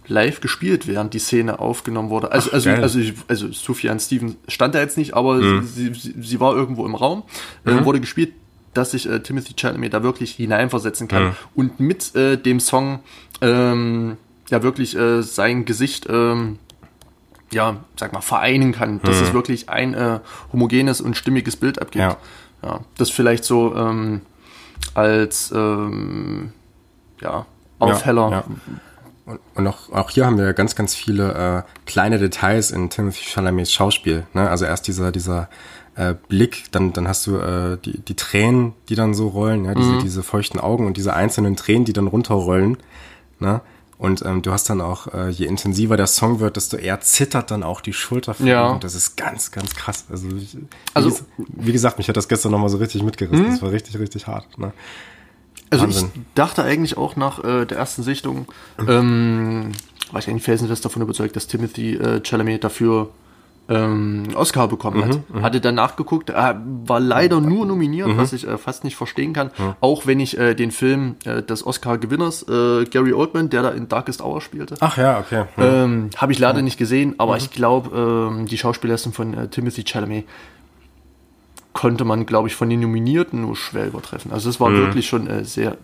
live gespielt, während die Szene aufgenommen wurde. Also, Ach, also, also, ich, also Sufjan Steven stand da jetzt nicht, aber hm. sie, sie, sie, war irgendwo im Raum, mhm. wurde gespielt, dass sich äh, Timothy Chalamet da wirklich hineinversetzen kann mhm. und mit äh, dem Song ähm, ja wirklich äh, sein Gesicht ähm, ja, sag mal, vereinen kann, dass mhm. es wirklich ein äh, homogenes und stimmiges Bild abgibt. Ja. ja das vielleicht so ähm, als ähm, ja, Aufheller. Ja, ja. Und, und auch, auch hier haben wir ganz, ganz viele äh, kleine Details in Timothy Chalamets Schauspiel. Ne? Also erst dieser, dieser äh, Blick, dann, dann hast du äh, die, die Tränen, die dann so rollen, ja? diese, mhm. diese feuchten Augen und diese einzelnen Tränen, die dann runterrollen. Ne? Und ähm, du hast dann auch, äh, je intensiver der Song wird, desto eher zittert dann auch die Schulter. Ja. Und das ist ganz, ganz krass. Also, ich, also wie, wie, gesagt, mich hat das gestern nochmal so richtig mitgerissen. Mhm. Das war richtig, richtig hart. Ne? Also Wahnsinn. ich dachte eigentlich auch nach äh, der ersten Sichtung, ähm, war ich eigentlich felsenfest davon überzeugt, dass Timothy äh, Chalamet dafür ähm, Oscar bekommen hat. Mhm, mhm, Hatte dann nachgeguckt, äh, war leider nur nominiert, mhm. was ich äh, fast nicht verstehen kann. Mhm. Auch wenn ich äh, den Film äh, des Oscar-Gewinners äh, Gary Oldman, der da in Darkest Hour spielte, ach ja, okay, mhm. ähm, habe ich leider nicht gesehen. Aber mhm. ich glaube, ähm, die Schauspielerin von äh, Timothy Chalamet konnte man, glaube ich, von den Nominierten nur schwer übertreffen. Also es war wirklich schon sehr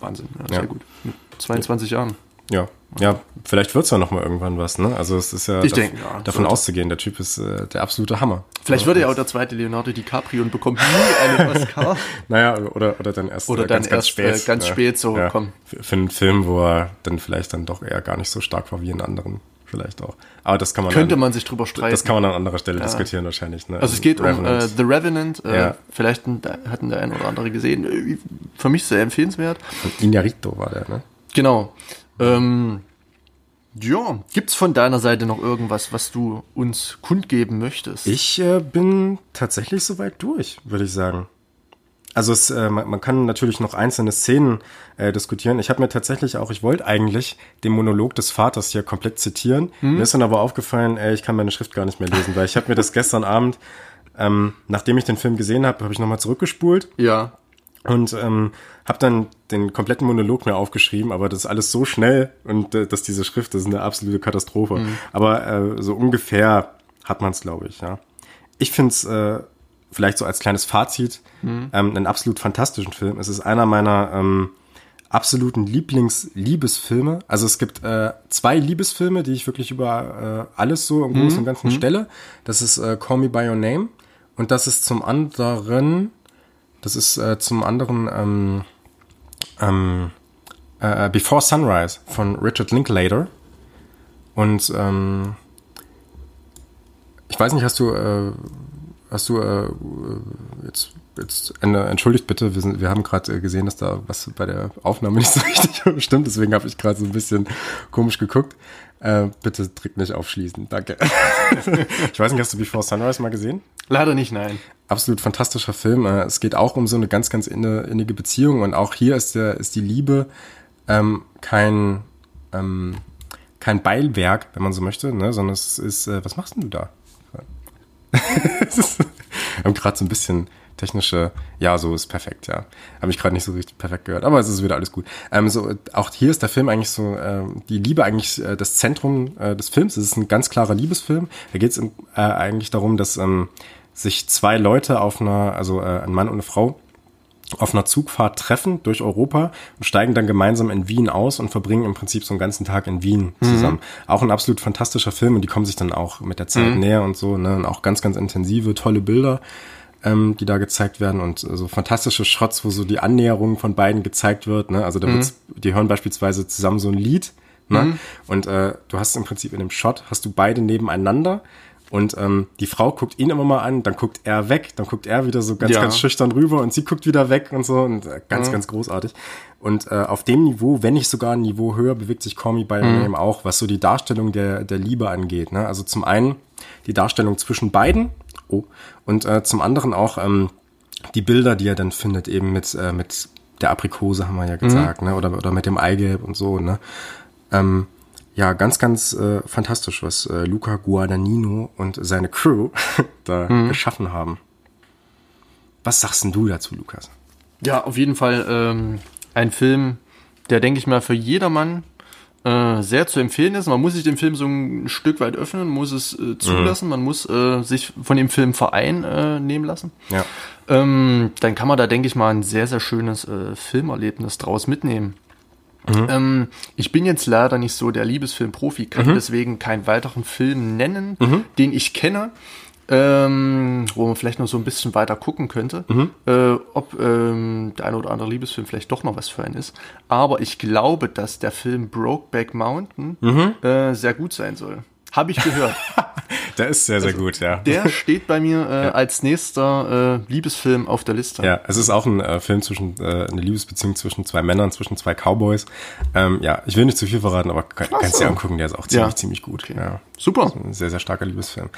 Wahnsinn, ja, sehr ja. gut. Mit 22 Jahren. Ja, ja, vielleicht wird's ja noch mal irgendwann was, ne? Also es ist ja, ich denk, ja davon auszugehen, der Typ ist äh, der absolute Hammer. Vielleicht wird er ja auch der zweite Leonardo DiCaprio und bekommt nie einen Oscar. naja, oder, oder dann erst oder äh, ganz, dann ganz erst, spät. Äh, ganz spät so, ja, komm. Für, für einen Film, wo er dann vielleicht dann doch eher gar nicht so stark war wie in anderen vielleicht auch. Aber das kann man könnte dann, man sich drüber streiten. Das kann man an anderer Stelle ja. diskutieren wahrscheinlich. Ne? Also es geht Revenant. um äh, The Revenant. Äh, ja. Vielleicht hatten der ein oder andere gesehen. Für mich sehr empfehlenswert. Und Inarito war der, ne? Genau. Ähm, ja, gibt's von deiner Seite noch irgendwas, was du uns kundgeben möchtest? Ich äh, bin tatsächlich soweit durch, würde ich sagen. Also es, äh, man, man kann natürlich noch einzelne Szenen äh, diskutieren. Ich habe mir tatsächlich auch, ich wollte eigentlich den Monolog des Vaters hier komplett zitieren. Hm? Mir ist dann aber aufgefallen, ey, ich kann meine Schrift gar nicht mehr lesen, weil ich habe mir das gestern Abend, ähm, nachdem ich den Film gesehen habe, habe ich nochmal zurückgespult. Ja und ähm, habe dann den kompletten Monolog mir aufgeschrieben, aber das ist alles so schnell und äh, dass diese Schrift, das ist eine absolute Katastrophe. Mhm. Aber äh, so ungefähr hat man es, glaube ich. Ja, ich finde es äh, vielleicht so als kleines Fazit mhm. ähm, einen absolut fantastischen Film. Es ist einer meiner ähm, absoluten Lieblings-Liebesfilme. Also es gibt äh, zwei Liebesfilme, die ich wirklich über äh, alles so im Großen und mhm. Ganzen mhm. stelle. Das ist äh, Call Me by Your Name und das ist zum anderen das ist äh, zum anderen ähm, ähm, äh, Before Sunrise von Richard Linklater. Und ähm, ich weiß nicht, hast du, äh, hast du äh, jetzt, jetzt entschuldigt bitte, wir, sind, wir haben gerade äh, gesehen, dass da was bei der Aufnahme nicht so richtig stimmt, deswegen habe ich gerade so ein bisschen komisch geguckt. Äh, bitte Trick nicht aufschließen, danke. ich weiß nicht, hast du Before Sunrise mal gesehen? Leider nicht, nein. Absolut fantastischer Film. Äh, es geht auch um so eine ganz, ganz innige Beziehung und auch hier ist, der, ist die Liebe ähm, kein, ähm, kein Beilwerk, wenn man so möchte, ne? sondern es ist, äh, was machst denn du da? Wir haben gerade so ein bisschen technische, ja, so ist perfekt, ja. Habe ich gerade nicht so richtig perfekt gehört, aber es ist wieder alles gut. Ähm, so, auch hier ist der Film eigentlich so, äh, die Liebe eigentlich äh, das Zentrum äh, des Films. Es ist ein ganz klarer Liebesfilm. Da geht es äh, eigentlich darum, dass ähm, sich zwei Leute auf einer, also äh, ein Mann und eine Frau, auf einer Zugfahrt treffen durch Europa und steigen dann gemeinsam in Wien aus und verbringen im Prinzip so einen ganzen Tag in Wien mhm. zusammen. Mhm. Auch ein absolut fantastischer Film und die kommen sich dann auch mit der Zeit mhm. näher und so, ne? Und auch ganz, ganz intensive, tolle Bilder. Ähm, die da gezeigt werden und so fantastische Shots, wo so die Annäherung von beiden gezeigt wird. Ne? Also da mhm. wird's, die hören beispielsweise zusammen so ein Lied. Ne? Mhm. Und äh, du hast im Prinzip in dem Shot, hast du beide nebeneinander und ähm, die Frau guckt ihn immer mal an, dann guckt er weg, dann guckt er wieder so ganz, ja. ganz schüchtern rüber und sie guckt wieder weg und so und äh, ganz, mhm. ganz großartig. Und äh, auf dem Niveau, wenn nicht sogar ein Niveau höher, bewegt sich Call Me By mhm. Name auch, was so die Darstellung der, der Liebe angeht. Ne? Also zum einen die Darstellung zwischen beiden, oh, und äh, zum anderen auch ähm, die Bilder, die er dann findet, eben mit, äh, mit der Aprikose, haben wir ja gesagt, mhm. ne? oder, oder mit dem Eigelb und so. Ne? Ähm, ja, ganz, ganz äh, fantastisch, was äh, Luca Guadagnino und seine Crew da mhm. geschaffen haben. Was sagst denn du dazu, Lukas? Ja, auf jeden Fall ähm, ein Film, der, denke ich mal, für jedermann äh, sehr zu empfehlen ist. Man muss sich den Film so ein Stück weit öffnen, muss es äh, zulassen, mhm. man muss äh, sich von dem Film Verein äh, nehmen lassen. Ja. Ähm, dann kann man da, denke ich mal, ein sehr, sehr schönes äh, Filmerlebnis draus mitnehmen. Mhm. Ähm, ich bin jetzt leider nicht so der Liebesfilm-Profi, kann mhm. deswegen keinen weiteren Film nennen, mhm. den ich kenne. Ähm, wo man vielleicht noch so ein bisschen weiter gucken könnte, mhm. äh, ob ähm, der eine oder andere Liebesfilm vielleicht doch noch was für einen ist. Aber ich glaube, dass der Film Brokeback Mountain mhm. äh, sehr gut sein soll. Habe ich gehört. der ist sehr, sehr also, gut, ja. Der steht bei mir äh, ja. als nächster äh, Liebesfilm auf der Liste. Ja, es ist auch ein äh, Film zwischen, äh, eine Liebesbeziehung zwischen zwei Männern, zwischen zwei Cowboys. Ähm, ja, ich will nicht zu viel verraten, aber kann, kannst du dir angucken, der ist auch ziemlich, ja. ziemlich gut. Okay. Ja. Super. ein sehr, sehr starker Liebesfilm.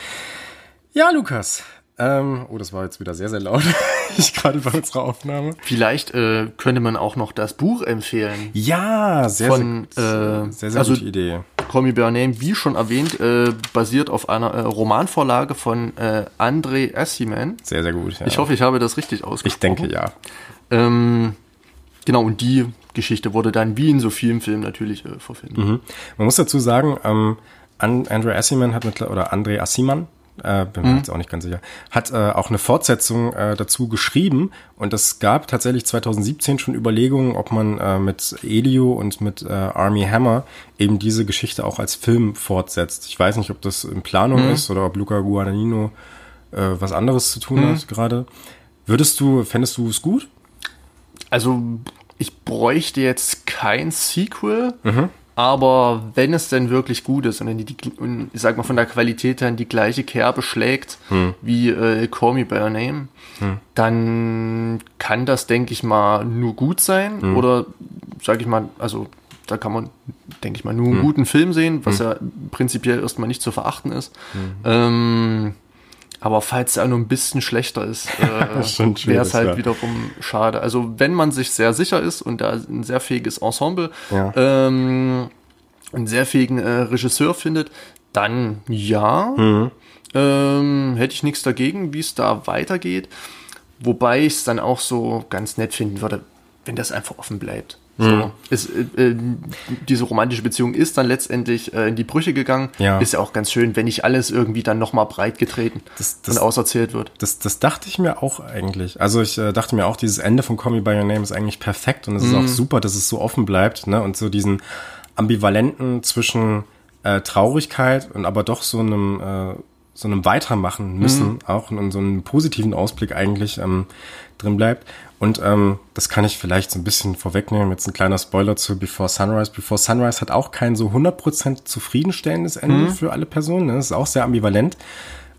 Ja, Lukas. Ähm, oh, das war jetzt wieder sehr, sehr laut. ich gerade bei unserer Aufnahme. Vielleicht äh, könnte man auch noch das Buch empfehlen. Ja, sehr, von, sehr, äh, sehr, sehr also, gute Idee. Call Me By Your Name, wie schon erwähnt, äh, basiert auf einer äh, Romanvorlage von äh, André Assiman. Sehr, sehr gut. Ja. Ich hoffe, ich habe das richtig ausgesprochen. Ich denke, ja. Ähm, genau, und die Geschichte wurde dann wie in so vielen Filmen natürlich äh, verfilmt. Mhm. Man muss dazu sagen, ähm, André Assiman hat mit, oder André Assiman äh, bin mir mhm. jetzt auch nicht ganz sicher, hat äh, auch eine Fortsetzung äh, dazu geschrieben und es gab tatsächlich 2017 schon Überlegungen, ob man äh, mit Elio und mit äh, Army Hammer eben diese Geschichte auch als Film fortsetzt. Ich weiß nicht, ob das in Planung mhm. ist oder ob Luca Guadagnino äh, was anderes zu tun mhm. hat gerade. Würdest du, fändest du es gut? Also ich bräuchte jetzt kein Sequel. Mhm. Aber wenn es denn wirklich gut ist und, die, die, und ich sag mal von der Qualität her in die gleiche Kerbe schlägt hm. wie äh, Call Me By Your Name, hm. dann kann das, denke ich mal, nur gut sein. Hm. Oder sag ich mal, also da kann man, denke ich mal, nur einen hm. guten Film sehen, was hm. ja prinzipiell erstmal nicht zu verachten ist. Hm. Ähm, aber falls er nur ein bisschen schlechter ist, äh, wäre es halt ja. wiederum schade. Also wenn man sich sehr sicher ist und da ein sehr fähiges Ensemble, ja. ähm, einen sehr fähigen äh, Regisseur findet, dann ja, mhm. ähm, hätte ich nichts dagegen, wie es da weitergeht. Wobei ich es dann auch so ganz nett finden würde, wenn das einfach offen bleibt. So, mhm. ist, äh, äh, diese romantische Beziehung ist dann letztendlich äh, in die Brüche gegangen. Ja. Ist ja auch ganz schön, wenn nicht alles irgendwie dann nochmal breit getreten das, das, und auserzählt wird. Das, das dachte ich mir auch eigentlich. Also ich äh, dachte mir auch, dieses Ende von Call Me By Your Name ist eigentlich perfekt und es mhm. ist auch super, dass es so offen bleibt ne? und so diesen ambivalenten zwischen äh, Traurigkeit und aber doch so einem äh, so einem Weitermachen müssen, mhm. auch in so einem positiven Ausblick eigentlich ähm, drin bleibt. Und ähm, das kann ich vielleicht so ein bisschen vorwegnehmen. Jetzt ein kleiner Spoiler zu Before Sunrise. Before Sunrise hat auch kein so 100% zufriedenstellendes Ende mhm. für alle Personen. Das ist auch sehr ambivalent.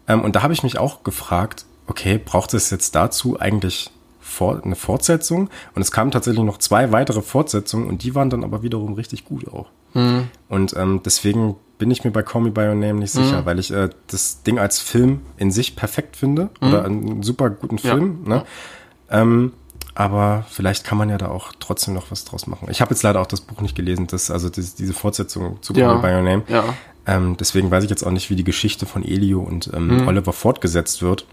Ähm, und da habe ich mich auch gefragt, okay, braucht es jetzt dazu eigentlich vor, eine Fortsetzung? Und es kamen tatsächlich noch zwei weitere Fortsetzungen und die waren dann aber wiederum richtig gut auch. Mhm. Und ähm, deswegen bin ich mir bei Call Me By Your Name nicht sicher, mhm. weil ich äh, das Ding als Film in sich perfekt finde mhm. oder einen super guten Film. Ja. Ne? Ähm, aber vielleicht kann man ja da auch trotzdem noch was draus machen. Ich habe jetzt leider auch das Buch nicht gelesen, das, also das, diese Fortsetzung zu ja. By Your Name. Ja. Ähm, deswegen weiß ich jetzt auch nicht, wie die Geschichte von Elio und ähm, mhm. Oliver fortgesetzt wird.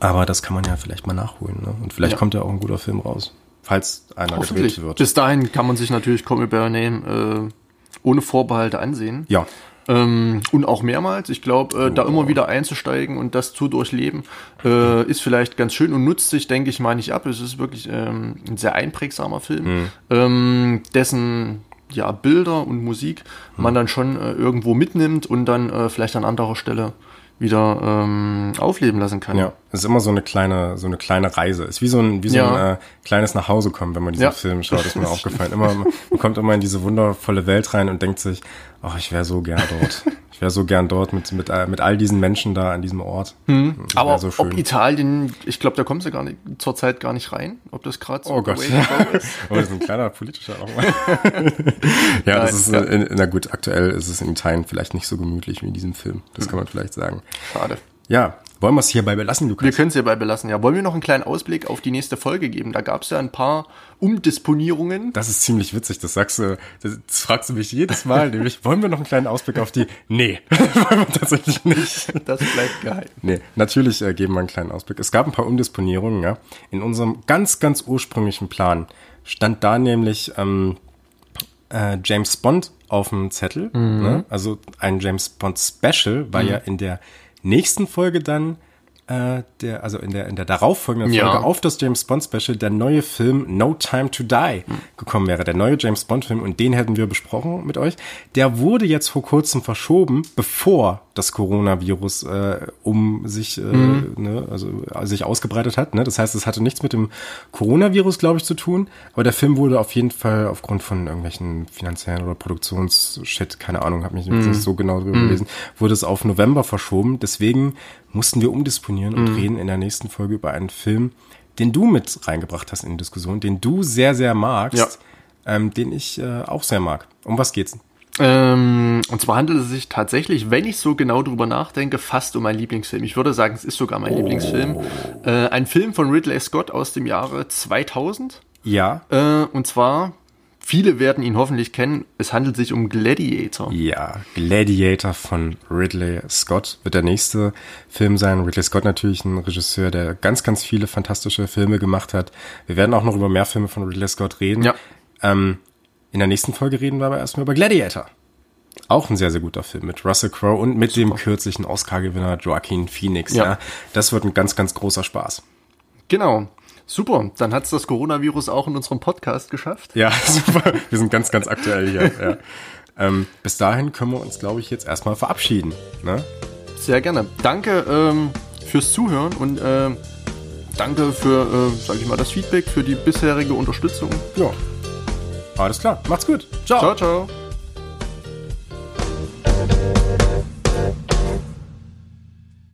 Aber das kann man ja vielleicht mal nachholen. Ne? Und vielleicht ja. kommt ja auch ein guter Film raus, falls einer gedreht wird. Bis dahin kann man sich natürlich Call Me By Your Name äh, ohne Vorbehalte ansehen. Ja. Ähm, und auch mehrmals. Ich glaube, äh, oh. da immer wieder einzusteigen und das zu durchleben, äh, ist vielleicht ganz schön und nutzt sich, denke ich mal, nicht ab. Es ist wirklich ähm, ein sehr einprägsamer Film, mhm. ähm, dessen ja, Bilder und Musik mhm. man dann schon äh, irgendwo mitnimmt und dann äh, vielleicht an anderer Stelle wieder ähm, aufleben lassen kann. Ja, es ist immer so eine kleine, so eine kleine Reise. Es ist wie so ein, wie so Ja. ein äh, kleines Nachhausekommen, wenn man diesen Ja. Film schaut, ist mir aufgefallen. Immer, man kommt immer in diese wundervolle Welt rein und denkt sich, ach, ich wäre so gern dort. Ich wäre so gern dort mit, mit, äh, mit all diesen Menschen da an diesem Ort. Hm. Aber so ob Italien, ich glaube, da kommen sie gar nicht zurzeit gar nicht rein, ob das gerade so Oh Gott. ist. Oh, das ist ein kleiner politischer auch mal. ja, das ist, ja. äh, in, na gut, aktuell ist es in Italien vielleicht nicht so gemütlich wie in diesem Film. Das kann man vielleicht sagen. Schade. Ja, wollen wir es hierbei belassen, Lukas? Wir können es hierbei belassen. Ja, wollen wir noch einen kleinen Ausblick auf die nächste Folge geben? Da gab es ja ein paar Umdisponierungen. Das ist ziemlich witzig, das sagst du, das, fragst du mich jedes Mal, nämlich, wollen wir noch einen kleinen Ausblick auf die? Nee, wollen wir tatsächlich nicht. Das bleibt geheim. Nee, natürlich äh, geben wir einen kleinen Ausblick. Es gab ein paar Umdisponierungen, ja. In unserem ganz, ganz ursprünglichen Plan stand da nämlich ähm, äh, James Bond auf dem Zettel. Ne? Also ein James Bond Special war ja in der nächsten Folge dann äh, der, also in der in der darauffolgenden Folge Ja. auf das James Bond Special der neue Film No Time to Die gekommen wäre, der neue James Bond Film und den hätten wir besprochen mit euch. Der wurde jetzt vor kurzem verschoben, bevor das Coronavirus äh, um sich äh, ne, also sich ausgebreitet hat. Ne? Das heißt, es hatte nichts mit dem Coronavirus, glaube ich, zu tun. Aber der Film wurde auf jeden Fall aufgrund von irgendwelchen finanziellen oder Produktionsshit, keine Ahnung, habe mich jetzt nicht so genau drüber gelesen, wurde es auf November verschoben. Deswegen mussten wir umdisponieren und reden in der nächsten Folge über einen Film, den du mit reingebracht hast in die Diskussion, den du sehr, sehr magst, ähm, den ich äh, auch sehr mag. Um was geht's? Ähm, und zwar handelt es sich tatsächlich, wenn ich so genau drüber nachdenke, fast um meinen Lieblingsfilm. Ich würde sagen, es ist sogar mein Lieblingsfilm. Äh, ein Film von Ridley Scott aus dem Jahre 2000. Ja. Äh, und zwar, viele werden ihn hoffentlich kennen, es handelt sich um Gladiator. Ja, Gladiator von Ridley Scott wird der nächste Film sein. Ridley Scott natürlich ein Regisseur, der ganz, ganz viele fantastische Filme gemacht hat. Wir werden auch noch über mehr Filme von Ridley Scott reden. Ja. Ähm, in der nächsten Folge reden wir aber erstmal über Gladiator. Auch ein sehr, sehr guter Film mit Russell Crowe und mit dem kürzlichen Oscar-Gewinner Joaquin Phoenix. Ja. Ja. Das wird ein ganz, ganz großer Spaß. Genau. Super, dann hat es das Coronavirus auch in unserem Podcast geschafft. Ja, super. Wir sind ganz, ganz aktuell hier. Ja. Ähm, bis dahin können wir uns, glaube ich, jetzt erstmal verabschieden. Ne? Sehr gerne. Danke ähm, fürs Zuhören und ähm, danke für, äh, sage ich mal, das Feedback, für die bisherige Unterstützung. Ja. Alles klar, macht's gut. Ciao. Ciao, ciao.